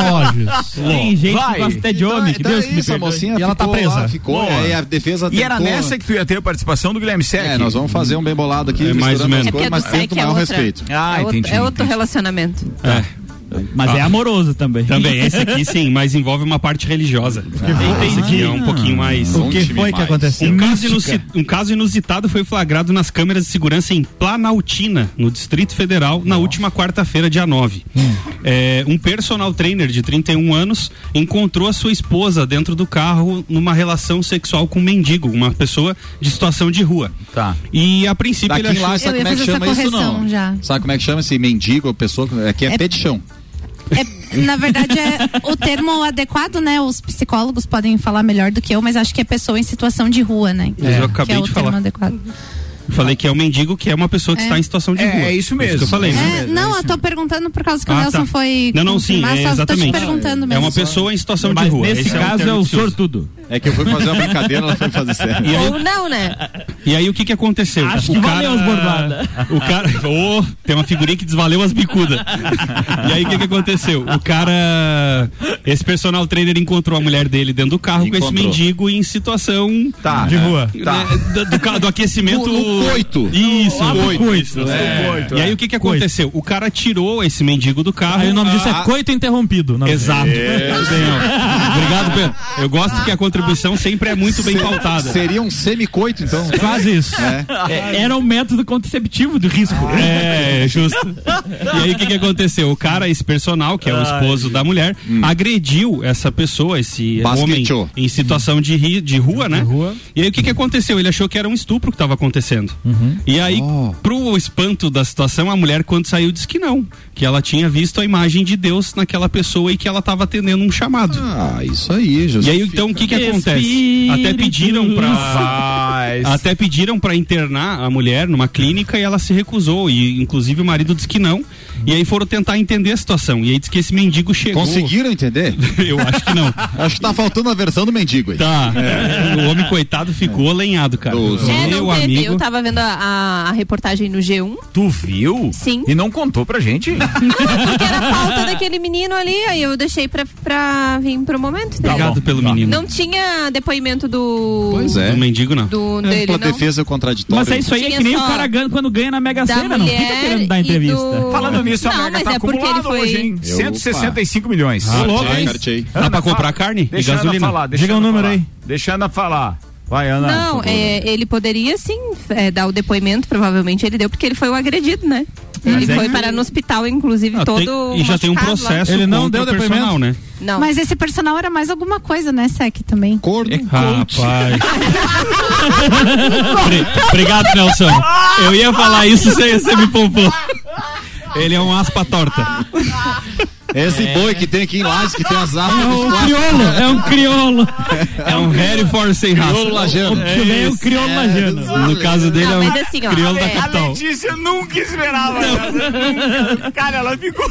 Tem gente Vai. que gosta até de homem, que Então Deus é que me perdoe. E ela tá presa. lá, ficou, e aí a defesa E era nessa que tu ia ter a participação do Guilherme Sec. É, nós vamos fazer um bem bolado aqui, É, mais ou menos. É coisas, mas SEC tendo o é maior outra. respeito. Ah, é, outro, entendi, é outro relacionamento. É. Mas é amoroso também. Também, esse aqui sim, mas envolve uma parte religiosa. esse aqui é um pouquinho mais. O que foi que aconteceu? Um caso, um caso inusitado foi flagrado nas câmeras de segurança em Planaltina, no Distrito Federal, na última quarta-feira, dia 9. É, um personal trainer de 31 anos encontrou a sua esposa dentro do carro numa relação sexual com um mendigo, uma pessoa de situação de rua. Tá. E a princípio Daqui ele achou... lá, sabe como é que chama isso não? já. Sabe como é que chama esse mendigo, pessoa? Aqui é, É- pé de chão. É, na verdade, é o termo adequado, né? Os psicólogos podem falar melhor do que eu, mas acho que é pessoa em situação de rua, né? É, eu que acabei é o de termo falar. adequado. Falei que é um mendigo que é uma pessoa que É. está em situação de É, rua. é isso mesmo. que eu falei. né? É, não, eu tô perguntando por causa que o Ah, Nelson tá. foi. Não, não, sim, é só tô te exatamente. É uma pessoa em situação de Mas rua. nesse Esse caso é o sortudo. É que eu fui fazer uma brincadeira, ela foi fazer sério. Aí, Ou não, né? e aí o que que aconteceu? Acho o que cara, valeu as bordadas. O cara, Ô, tem uma figurinha que desvaleu as bicudas. e aí o que que aconteceu? O cara, esse personal trainer encontrou a mulher dele dentro do carro com esse Encontrou. mendigo em situação Tá. De rua. né, do, do do aquecimento. Coito. Isso, coito. coito, É. coito, E é. aí o que que aconteceu? O cara tirou esse mendigo do carro. Aí o nome disso Ah, é coito interrompido. Não. Exato. Ó. Obrigado, Pedro. Eu gosto que a contribuição sempre é muito bem pautada. Seria um semicoito, então. Quase isso. É. É, Era um método contraceptivo de risco. É, justo. E aí o que, que aconteceu? O cara, esse personal, que é o esposo da mulher, agrediu essa pessoa, esse Basqueteou. homem em situação de, ri- de rua, né? rua. E aí o que, que aconteceu? Ele achou que era um estupro que estava acontecendo. E aí, Oh. pro espanto da situação, a mulher, quando saiu, disse que não. Que ela tinha visto a imagem de Deus naquela pessoa e que ela estava atendendo um chamado. Ah, isso aí, Jesus. E aí, então, o que que acontece? Espírito Até pediram pra. Até pediram pra internar a mulher numa clínica e ela se recusou. E, inclusive, o marido disse que não. E aí foram tentar entender a situação. E aí disse que esse mendigo chegou. Conseguiram entender? Eu acho que não. Acho que tá faltando a versão do mendigo aí. Tá. O homem coitado ficou lenhado, cara. Dos- É, Meu teve. amigo. Eu tava vendo a, a- a reportagem no G1, Tu viu? Sim. E não contou pra gente? porque era a pauta daquele menino ali, aí eu deixei pra, pra vir pro momento. entendeu? Obrigado pelo menino. Não tinha depoimento do. Pois é. Do mendigo, não. Do É, dele, Pela não. defesa contraditória. Mas é isso aí, é que nem o cara ganha quando ganha na Mega Sena, não fica querendo dar entrevista. do- Falando nisso, a Não, Mega mas tá é acumulada foi- hoje, hein? Opa. 165 milhões. Ah, louco, hein? Dá pra comprar carne Deixa e a gasolina? falar, deixa Diga a o número aí. Deixa a falar. Vai, Ana. Não, é, ele poderia sim é, dar o depoimento, provavelmente ele deu, porque ele foi o agredido, né? Ele é foi que- parar no hospital, inclusive, Ah, tem- todo. e já tem um machucado lá. processo Ele não deu o personal, né? Não. Mas esse personal era mais alguma coisa, né, Sec, também? Corno. Rapaz. Obri- Obrigado, Nelson. Eu ia falar isso, você, você me poupou. Ele é um aspa torta. Esse boi que tem aqui em Lages, que tem as asas É dos um quatro. crioulo, é um crioulo. É um Harry sem raça. Crioulo lajano. O é o crioulo lajano. No caso dele Não, é um assim, ó, crioulo da é- A capital. Letícia nunca esperava. Nunca. Cara, ela ficou.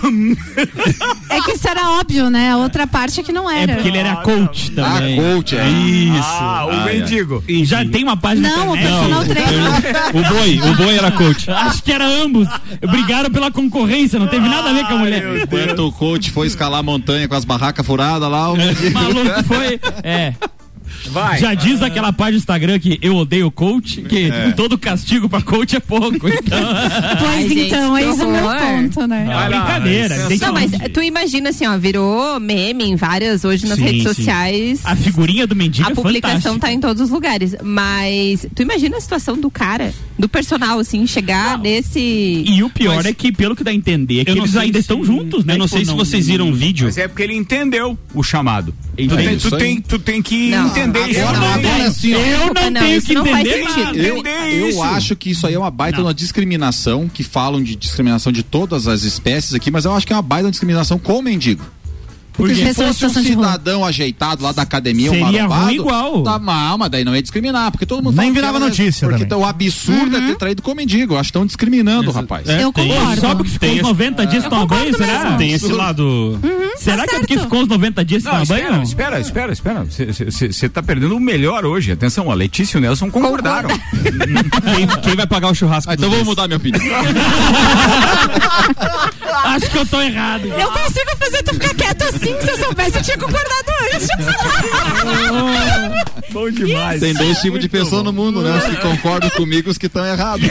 É que isso era óbvio, né? A outra parte é que não É era. porque ele era coach Ah, também. coach, é. Isso. Ah, o Ah, é. mendigo. E já tem uma página Não, o personal trainer. O boi, o boi era coach. Acho que era ambos. Brigaram pela concorrência, não teve nada a ver com a mulher. Enquanto o foi escalar a montanha com as barracas furadas lá, o O maluco foi. É. Vai. Já diz aquela página do Instagram que eu odeio coach, que É. todo castigo pra coach é pouco. Então... Pois gente, então, esse é o meu ponto, né? É uma brincadeira. que- Não, mas tu imagina assim, ó, virou meme em várias hoje nas Sim, redes sim. sociais. A figurinha do mendigo A é publicação fantástica. tá em todos os lugares. Mas tu imagina a situação do cara, do personal, assim, chegar nesse. E o pior é que, pelo que dá a entender, é que não eles ainda se- estão juntos, né? eu não Tipo, sei se vocês viram o vídeo. Mas é porque ele entendeu o chamado. Tu tem, tu tem, tu tem que Não, entender isso. agora- também. agora assim, ó. Eu não Não, tenho isso que não entender. Eu, Entender eu acho que isso aí é uma baita Não. uma discriminação, que falam de discriminação de todas as espécies aqui, mas eu acho que é uma baita discriminação com o mendigo. Porque Porque se fosse um cidadão ajeitado lá da academia, um Seria marombado, ruim igual. Tá mal, mas daí não ia discriminar, porque todo mundo Nem virava era- notícia Porque também. então, o absurdo é ter traído com o mendigo. Acho que estão discriminando, rapaz. É, Eu tem- concordo. Só porque ficou esse- 90 dias tomar banho, será? Tem esse lado. Será tá que é porque ficou uns 90 dias tomar espera, banho? espera, espera, espera. Você tá perdendo o melhor hoje. Atenção, a Letícia e o Nelson concordaram. Quem, quem vai pagar o churrasco? Ah, então dois? mudar minha opinião. Acho que eu tô errado. Eu consigo fazer tu ficar quieto assim, se eu soubesse, eu tinha concordado antes. Bom demais. Tem dois tipos de pessoa no mundo, né? Os que concordam comigo e os que estão errados.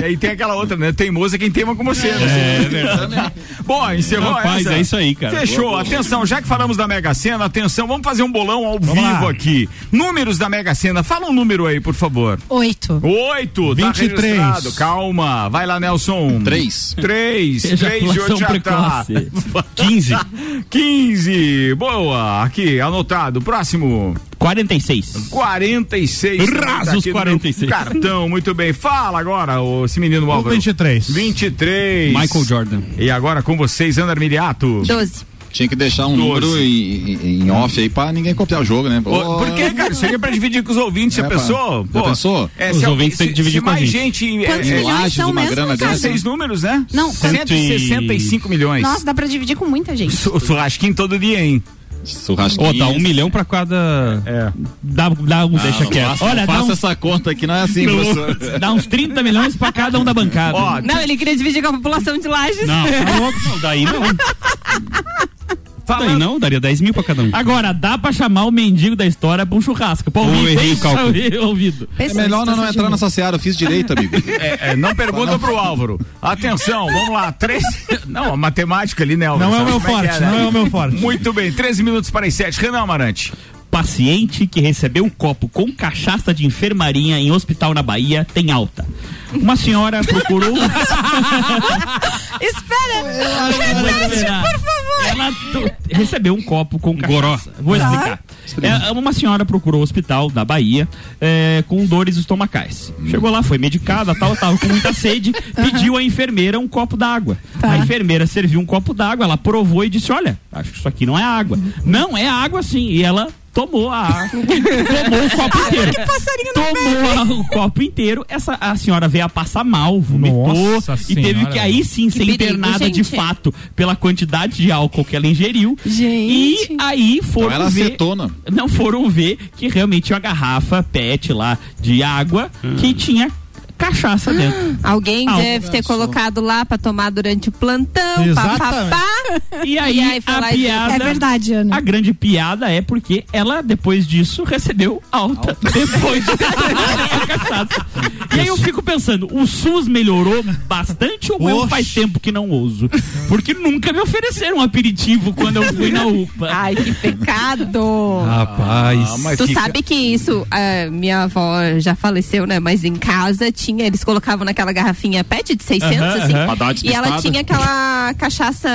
E aí tem aquela outra, né? Teimosa quem teima com você. né? É verdade. Bom, encerrou Rapaz, essa. é isso aí, cara. Fechou. Boa, boa. Atenção, já que falamos da Mega Sena, atenção, vamos fazer um bolão ao vivo lá. aqui. Números da Mega Sena. Fala um número aí, por favor. Oito. Oito. Tá 23. registrado. Calma. Vai lá, Nelson. Três. Três. Três de oito já tá. precoce. 15. 15. Boa. Aqui, anotado. Próximo. 46. 46. Rasos Tá aqui no meu 46. Cartão, muito bem. Fala agora, ô, esse menino Álvaro. 23. 23. Michael Jordan. E agora com vocês, Ana Armiliato. 12. Tinha que deixar um Doze. número em, em- off aí pra ninguém copiar o jogo, né? Ô, Por que, cara? Isso aí é pra dividir com os ouvintes, É, pá. pensou? Já pensou? É, Os ouvintes têm que dividir se com a mais gente. gente. Quantos é, é, milhões lajes são uma mesmo, grana cara? dessa. seis números, né? Não, Cento e- 165 milhões. Nossa, dá pra dividir com muita gente. Churrasquinho todo dia, hein? Churrasquinho. Ô, dá um milhão pra cada. É. Dá, dá um, deixa não quieto. faça, Olha, faça uns, essa conta aqui, não é assim, professor. dá uns 30 milhões pra cada um da bancada. Ó, Não, ele queria dividir com a população de lajes. Não, tá louco? Não, daí não. Daí falando, não, daria 10 mil pra cada um. Agora, dá pra chamar o mendigo da história pra um churrasco. Ouvir errei o cálculo. ouvido. É melhor não, não entrar nessa seara, eu fiz direito, amigo. é, é, não pergunta pro Álvaro. Atenção, vamos lá. Três. Não, a matemática ali, né, Álvaro? Não é o meu que forte, né? não é o meu forte. Muito bem, 13 minutos para as 7. Renan Amarante. Paciente que recebeu um copo com cachaça de enfermaria em hospital na Bahia tem alta. Uma senhora procurou. Espera! Repete, por favor! Ela recebeu um copo com cachaça. Vou explicar. É, uma senhora procurou o hospital da Bahia é, com dores estomacais. Chegou lá, foi medicada, tal, tava com muita sede, pediu à enfermeira um copo d'água. A enfermeira serviu um copo d'água, ela provou e disse: Olha, acho que isso aqui não é água. Não, é água sim. E ela tomou a água. tomou o copo inteiro. tomou a- o copo inteiro. Essa, a senhora veio a passar mal, vomitou Nossa e teve Senhora. que aí sim ser perigo, internada de gente. fato pela quantidade de álcool que ela ingeriu. Gente. E aí foram Então era ver. acetona. Não foram ver que realmente tinha uma garrafa PET lá de água Hum. que tinha cachaça dentro. Alguém deve ter colocado lá pra tomar durante o plantão, Exatamente. papapá. E aí, E aí a lá e- piada. É verdade, Ana. A grande piada é porque ela, depois disso, recebeu alta. Depois de a cachaça. E aí eu fico pensando, o SUS melhorou bastante ou eu Oxe. faz tempo que não ouso? Porque nunca me ofereceram um aperitivo quando eu fui na UPA. Ai, que pecado. Rapaz. Ah, mas Tu fica- sabe que isso, ah, minha avó já faleceu, né? Mas em casa tinha, eles colocavam naquela garrafinha PET de 600, Aham, assim. E ela tinha aquela cachaça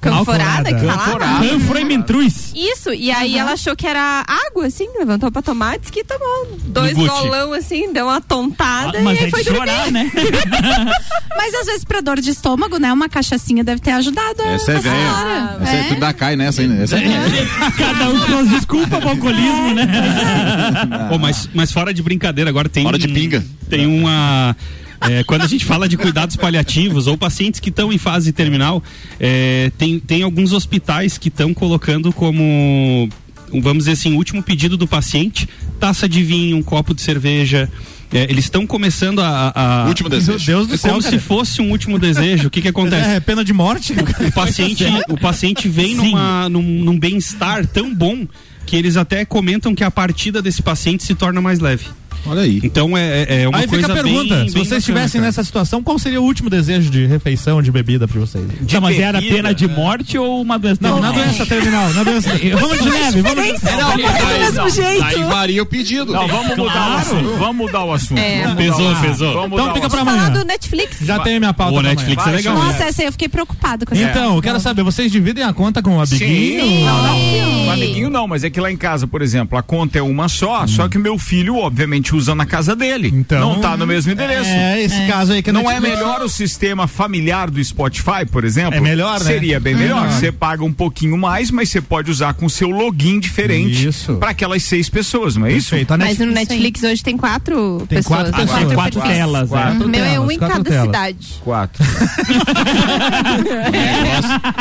canforada que falava. Canfora e mentruz. Isso, e aí ela achou que era água, assim, levantou pra tomar, disse que tomou dois guti. golão, assim, deu uma tontada Ah, Mas e aí é foi de chorar, dormir. né? Mas às vezes pra dor de estômago, né? Uma cachaçinha deve ter ajudado a, Essa é a velha. senhora. Essa é, tu dá cai nessa ainda. Essa é velha. Cada um com as desculpas pro alcoolismo, né? Ô, mas, mas fora de brincadeira, agora tem. Fora de um- pinga. Tem uma. é, quando a gente fala de cuidados paliativos ou pacientes que estão em fase terminal, é, tem, tem alguns hospitais que estão colocando como, vamos dizer assim, o último pedido do paciente: taça de vinho, um copo de cerveja. É, eles estão começando a. a- Último desejo. Deus do É céu, como cara. se fosse um último desejo. O que que acontece? É pena de morte? O paciente, o paciente vem numa, num, num bem-estar tão bom que eles até comentam que a partida desse paciente se torna mais leve. Olha aí. Então é, é- é uma Aí coisa fica a pergunta: bem, se bem vocês bacana, estivessem cara. nessa situação, qual seria o último desejo de refeição, de bebida pra vocês? Não, mas era pena de morte ou uma doença Não, terminal? na doença terminal. Na doença Vamos de leve, vamos de diferença, Não, não, mesmo não, jeito. Aí varia o pedido. Não, vamos mudar o Claro. assunto. Vamos mudar o assunto. É. Pesou, pesou. Então fica pra assunto. amanhã. Do Netflix. Já tem minha pauta. O Netflix é legal. Nossa, essa aí eu fiquei preocupado com essa Então, eu quero saber, vocês dividem a conta com o amiguinho? Não, não. O amiguinho não, mas é que lá em casa, por exemplo, a conta é uma só, só que o meu filho, obviamente, usa na casa dele. Então- não tá no mesmo endereço. É, esse caso aí que Não é melhor o sistema familiar do Spotify, por exemplo? É melhor, né? Seria bem É melhor. Você paga um pouquinho mais, mas você pode usar com seu login diferente Isso. para aquelas seis pessoas, não é isso? Perfeito. Mas no Netflix- Netflix hoje tem quatro Tem pessoas. quatro né? pessoas. Tem quatro perfis. telas, é. O meu é um em quatro cada telas. cidade. Quatro.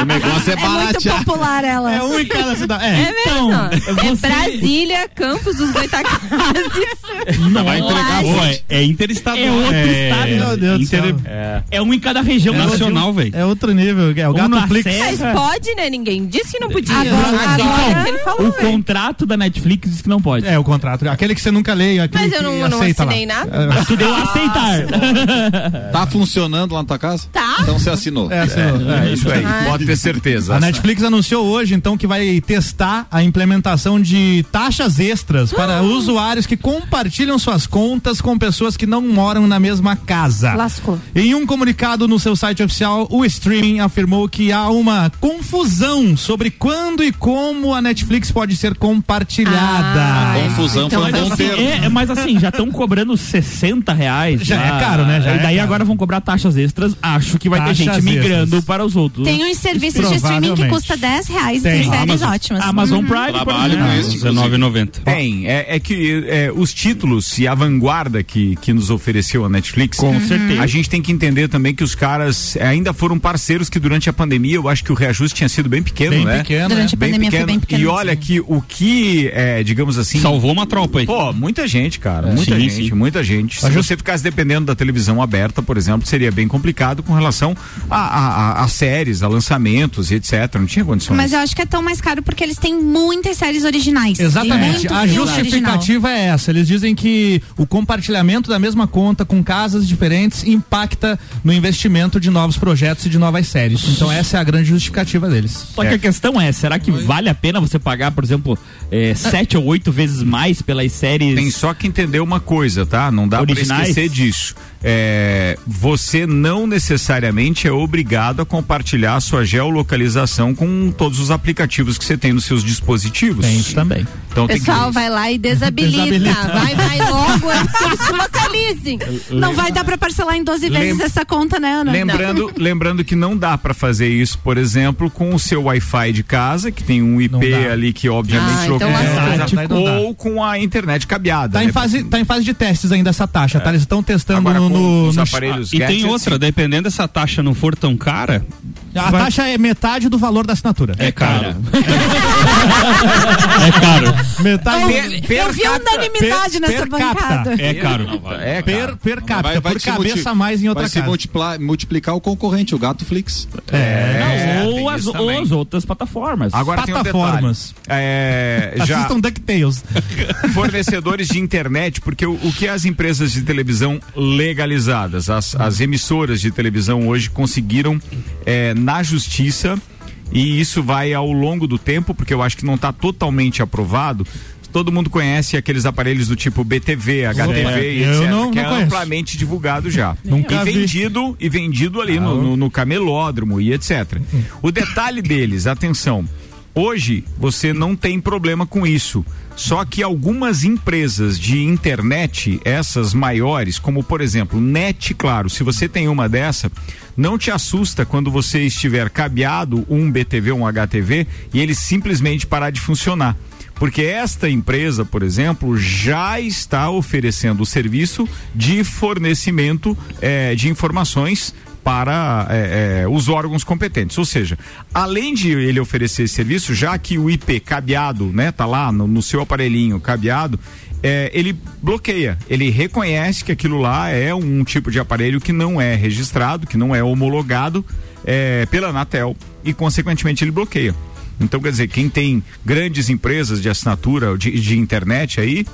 O negócio é É muito popular ela. É um em cada cidade. É É. mesmo? Então, é você- Brasília, Campos dos Goitacazes. Não, Vai entregar. Pô, é, é interestadual. É outro estado, meu Deus do inter- céu. É, É um em cada região. do nacional, velho. É outro nível. É o Um Gato Flix. serra. Mas pode, né? Ninguém disse que não podia. Agora- agora- ele O falou, velho. contrato da Netflix diz que não pode. É, o contrato. Aquele que você nunca lê. Mas eu não- não aceita lá. assinei nada. É, Mas tu deu a aceitar. Tá funcionando lá na tua casa? Tá. Então você assinou. É, assinou. É isso aí, Ah. pode ter certeza. A Netflix anunciou hoje, então, que vai testar a implementação de taxas extras para usuários que compartilham suas contas com pessoas que não moram na mesma casa. Lascou. Em um comunicado no seu site oficial, o streaming afirmou que há uma confusão sobre quando e como a Netflix pode ser compartilhada. Ah, Confusão então foi um bom ser- termo. É, mas assim, já estão cobrando 60 reais. Já é caro, né? Já e é daí caro. agora vão cobrar taxas extras. Acho que vai ter Taxas gente migrando extras. para os outros. Tem uns serviços de streaming que custa 10 reais e Tem. tem séries Amazon- ótimas. Amazon Uhum. Prime, por Trabalho exemplo. com isso, inclusive. R$19,90. Tem, é, é que é, os títulos e a vanguarda que, que nos ofereceu a Netflix, Com certeza. a gente tem que entender também que os caras é, ainda foram parceiros que durante a pandemia eu acho que o reajuste tinha sido bem pequeno, Bem né? pequeno, Durante a né? pandemia foi bem pequeno E olha que o que, é, digamos assim. Salvou uma tropa aí. Pô, muita gente, cara. Muita Sim, gente, sim. muita gente. Se você ficasse dependendo da televisão aberta, por exemplo, seria bem complicado com relação a, a- a- a séries, a lançamentos e etc. Não tinha condições. Mas eu acho que é tão mais caro porque eles têm muitas séries originais. Exatamente. A justificativa é essa. Eles dizem que o compartilhamento da mesma conta com casas diferentes impacta no investimento de novos projetos e de novas séries. Então essa é a grande justificativa deles. Só que a questão é, será que vale a pena você pagar, por exemplo, é, sete ou oito vezes mais pelas séries? Tem só que entender uma coisa, tá? Não dá pra Originais? esquecer disso. É, você não necessariamente é obrigado a compartilhar a sua geolocalização com todos os aplicativos que você tem nos seus dispositivos. Tem isso também. Então O tem que pessoal vai lá e desabilita. Desabilita. Vai, vai logo antes que eles se localizem. Não vai dar pra parcelar em 12 vezes Lem- essa conta, né, Ana? Lembrando, lembrando que não dá pra fazer isso, por exemplo, com o seu Wi-Fi de casa, que tem um IP ali que obviamente Ah, então localiza. É, ou com a internet cabeada. Tá em né? fase, tá em fase de testes ainda essa taxa, tá? Eles estão testando Agora, no, no, os no- aparelhos E tem outra, dependendo dessa taxa não for tão cara, A vai- taxa é metade do valor da assinatura. é caro. é caro. Metade. Eu vi unanimidade per- nessa per bancada. É caro. É, Per, per capita, por te cabeça multi- a mais em outra vai se casa. multiplar- multiplicar o concorrente, o Gato Flix. É, Não, tem ou, as, ou as outras plataformas. Agora tem um Plataformas. É, já Assistam DuckTales. fornecedores de internet, porque o, o que as empresas de televisão legalizadas, as, as emissoras de televisão hoje conseguiram é, na justiça, e isso vai ao longo do tempo, porque eu acho que não está totalmente aprovado. Todo mundo conhece aqueles aparelhos do tipo BTV, HTV eu etc, não- que não é conheço. amplamente divulgado já. Nunca e vi. vendido e vendido ali no, no, no camelódromo e etc. O detalhe deles, atenção, hoje você não tem problema com isso. Só que algumas empresas de internet, essas maiores, como por exemplo, Net, claro, se você tem uma dessa, não te assusta quando você estiver cabeado um BTV, um HTV e ele simplesmente parar de funcionar. Porque esta empresa, por exemplo, já está oferecendo o serviço de fornecimento eh, de informações para eh, eh, os órgãos competentes. Ou seja, além de ele oferecer esse serviço, já que o IP cabeado, né, tá lá no, no seu aparelhinho cabeado, eh, ele bloqueia, ele reconhece que aquilo lá é um tipo de aparelho que não é registrado, que não é homologado eh, pela Anatel e, consequentemente, ele bloqueia. Então, quer dizer, quem tem grandes empresas de assinatura de, de internet aí,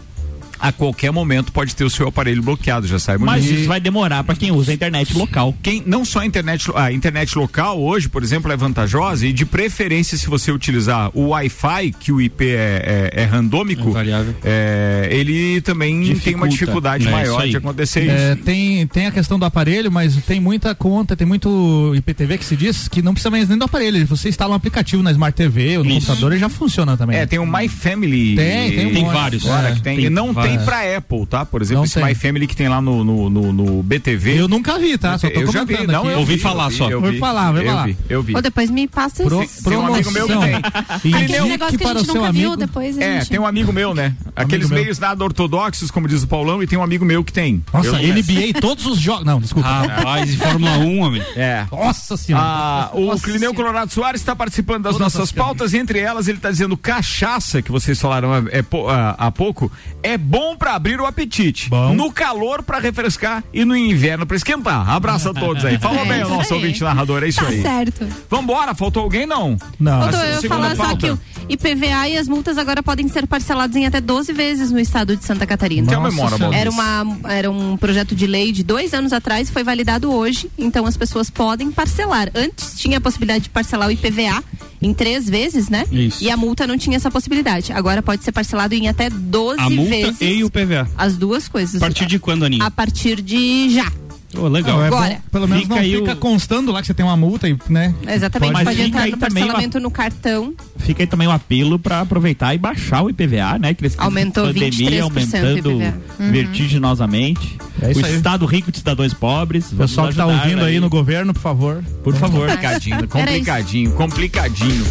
a qualquer momento pode ter o seu aparelho bloqueado, já sabe Mas isso vai demorar para quem usa a internet local. Quem não só a internet, a internet local hoje, por exemplo, é vantajosa e de preferência se você utilizar o Wi-Fi, que o IP é, é, é randômico, é, ele também tem uma dificuldade É maior isso de acontecer É, isso. tem, tem a questão do aparelho, mas tem muita conta, tem muito IPTV que se diz que não precisa mais nem do aparelho. Você instala um aplicativo na Smart TV ou no computador e já funciona também. É, tem o My Family. Tem, tem um monte. Agora, É, que tem, tem e não tem vários. pra Apple, tá? Por exemplo, Não esse tem. My Family que tem lá no, no, no, no BTV. Eu nunca vi, tá? Só tô eu já vi, comentando não, eu Ouvi vi, falar eu vi, só. eu Ouvi vi, falar, ouvi eu falar. vi, eu vi. Ou depois me passa Pro- isso. Tem um amigo meu que tem. Aquele negócio que a gente nunca viu, amigo. depois a É, gente... tem um amigo meu, né? Aqueles meu. meios nada ortodoxos, como diz o Paulão, e tem um amigo meu que tem. Nossa, Eu- NBA, todos os jogos. Não, desculpa. Rapaz, e Fórmula 1, homem. É. Nossa senhora. Ah, o Clineu Colorado Soares está participando das nossas pautas. Entre elas, ele está dizendo cachaça, que vocês falaram é, é ah, há pouco, é bom para abrir o apetite. No calor para refrescar e no inverno para esquentar. Abraço a todos aí. Falou É bem o nosso aí. ouvinte narrador, é isso Tá aí. certo. Vambora, faltou alguém não? Não. Faltou eu falar só pauta. que o IPVA e as multas agora podem ser parceladas em até 12 vezes no estado de Santa Catarina. Memória, Baldur. era, uma, era um projeto de lei de dois anos atrás, foi validado hoje, então as pessoas podem parcelar. Antes tinha a possibilidade de parcelar o IPVA em três vezes, né? Isso. E a multa não tinha essa possibilidade. Agora pode ser parcelado em até 12 A multa vezes. e o PVA. As duas coisas. A partir de quando, Aninha? A partir de já. Ô, legal. Não, é bom, Agora. pelo menos Fica não aí fica o- constando lá que você tem uma multa e, né? Exatamente, Mas pode, fica entrar no uma- parcelamento no cartão. Fica aí também um apelo para aproveitar e baixar o IPVA, né? Que Aumentou pandemia 23% aumentando o IPVA. Uhum. vertiginosamente. É isso o aí. estado rico de cidadãos pobres. O pessoal que tá ouvindo aí no governo, por favor. Por favor. Complicadinho, complicadinho, complicadinho.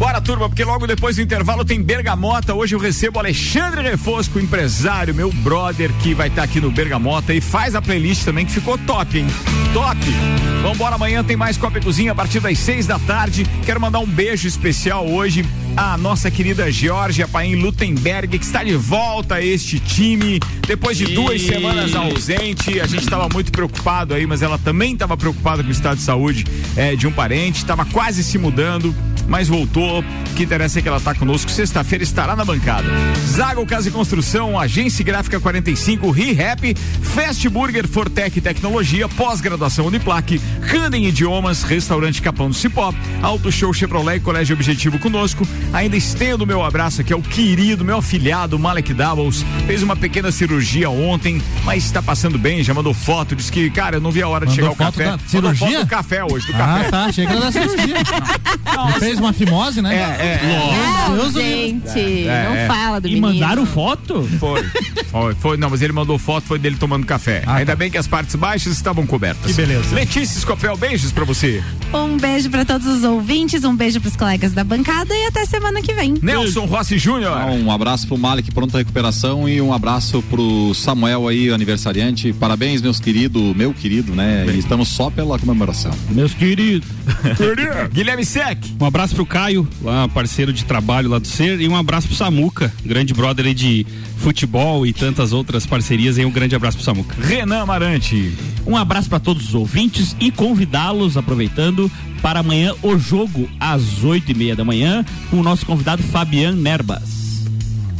Bora, turma, porque logo depois do intervalo tem Bergamota. Hoje eu recebo o Alexandre Refosco, empresário, meu brother, que vai estar aqui no Bergamota e faz a playlist também, que ficou top, hein? Top! Vambora, amanhã tem mais Copa e Cozinha a partir das seis da tarde. Quero mandar um beijo especial hoje à nossa querida Georgia Paim Lutemberg, que está de volta a este time. Depois de duas semanas ausente, a gente estava muito preocupado aí, mas ela também estava preocupada com o estado de saúde eh, de um parente, estava quase se mudando, mas voltou. O que interessa é que ela está conosco. Sexta-feira estará na bancada. Zago Casa e Construção, Agência Gráfica 45, ReHap, Fast Burger Fortec Tecnologia, pós-graduação Uniplaque, Candem Idiomas, Restaurante Capão do Cipó, Auto Show Chevrolet e Colégio Objetivo conosco. Ainda estendo o meu abraço aqui ao querido, meu afilhado Malek Doubles. Fez uma pequena cirurgia ontem, mas está passando bem, já mandou foto, disse que, cara, eu não vi a hora de Mandou chegar o café. da Mandou cirurgia? foto do café hoje, do Ah, café. tá. Achei que era da cirurgia. Ele fez uma fimose, né? É, é, Não, Deus gente, É, não é. fala do E menino. mandaram foto? Foi. foi. Foi, não, mas ele mandou foto, foi dele tomando café. Ainda bem que as partes baixas estavam cobertas. Ah, Que beleza. Letícia Escopel, beijos pra você. Um beijo pra todos os ouvintes, um beijo pros colegas da bancada e até semana que vem. Nelson Rossi Júnior. Um abraço pro Malik, pronta recuperação e um abraço pro Samuel aí, aniversariante. Parabéns, meus queridos, meu querido, né? E estamos só pela comemoração. Meus queridos. Guilherme Sec. Um abraço pro Caio, lá parceiro de trabalho lá do Ser, e um abraço pro Samuca, grande brother aí de futebol e tantas outras parcerias. E um grande abraço pro Samuca. Renan Amarante. Um abraço para todos os ouvintes e convidá-los, aproveitando, para amanhã o jogo às oito e meia da manhã com o nosso convidado Fabian Nerbas.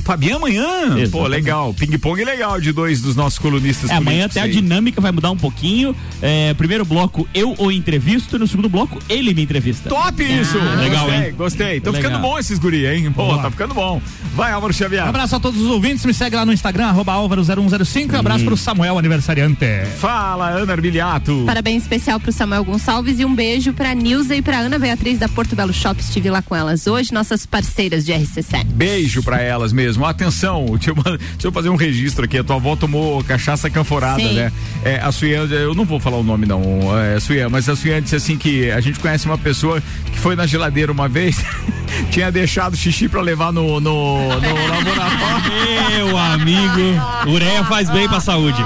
Fabiano amanhã? Pô, Exatamente. legal. Ping-pong legal de dois dos nossos colunistas É, amanhã até a aí. dinâmica vai mudar um pouquinho. É, primeiro bloco eu o entrevisto, no segundo bloco ele me entrevista. Top isso! legal, gostei, hein? Gostei. Tô Legal. ficando bom esses guri, hein? Pô, Boa. tá ficando bom. Vai, Álvaro Xavier. Um abraço a todos os ouvintes, me segue lá no Instagram, arroba Álvaro0105. Um abraço pro Samuel, aniversariante. Fala, Ana Arbiliato. Parabéns especial pro Samuel Gonçalves e um beijo pra Nilza e pra Ana Beatriz da Porto Belo Shop. Estive lá com elas hoje, nossas parceiras de RC7. Beijo pra elas mesmo. Atenção, deixa eu, deixa eu fazer um registro aqui. A tua avó tomou cachaça canforada, Sim. né? É, a Suian, eu não vou falar o nome não, é, Suian, mas a Suian disse assim que a gente conhece uma pessoa que foi na geladeira uma vez, tinha deixado xixi pra levar no, no, no laboratório. Meu amigo, ureia faz bem pra saúde.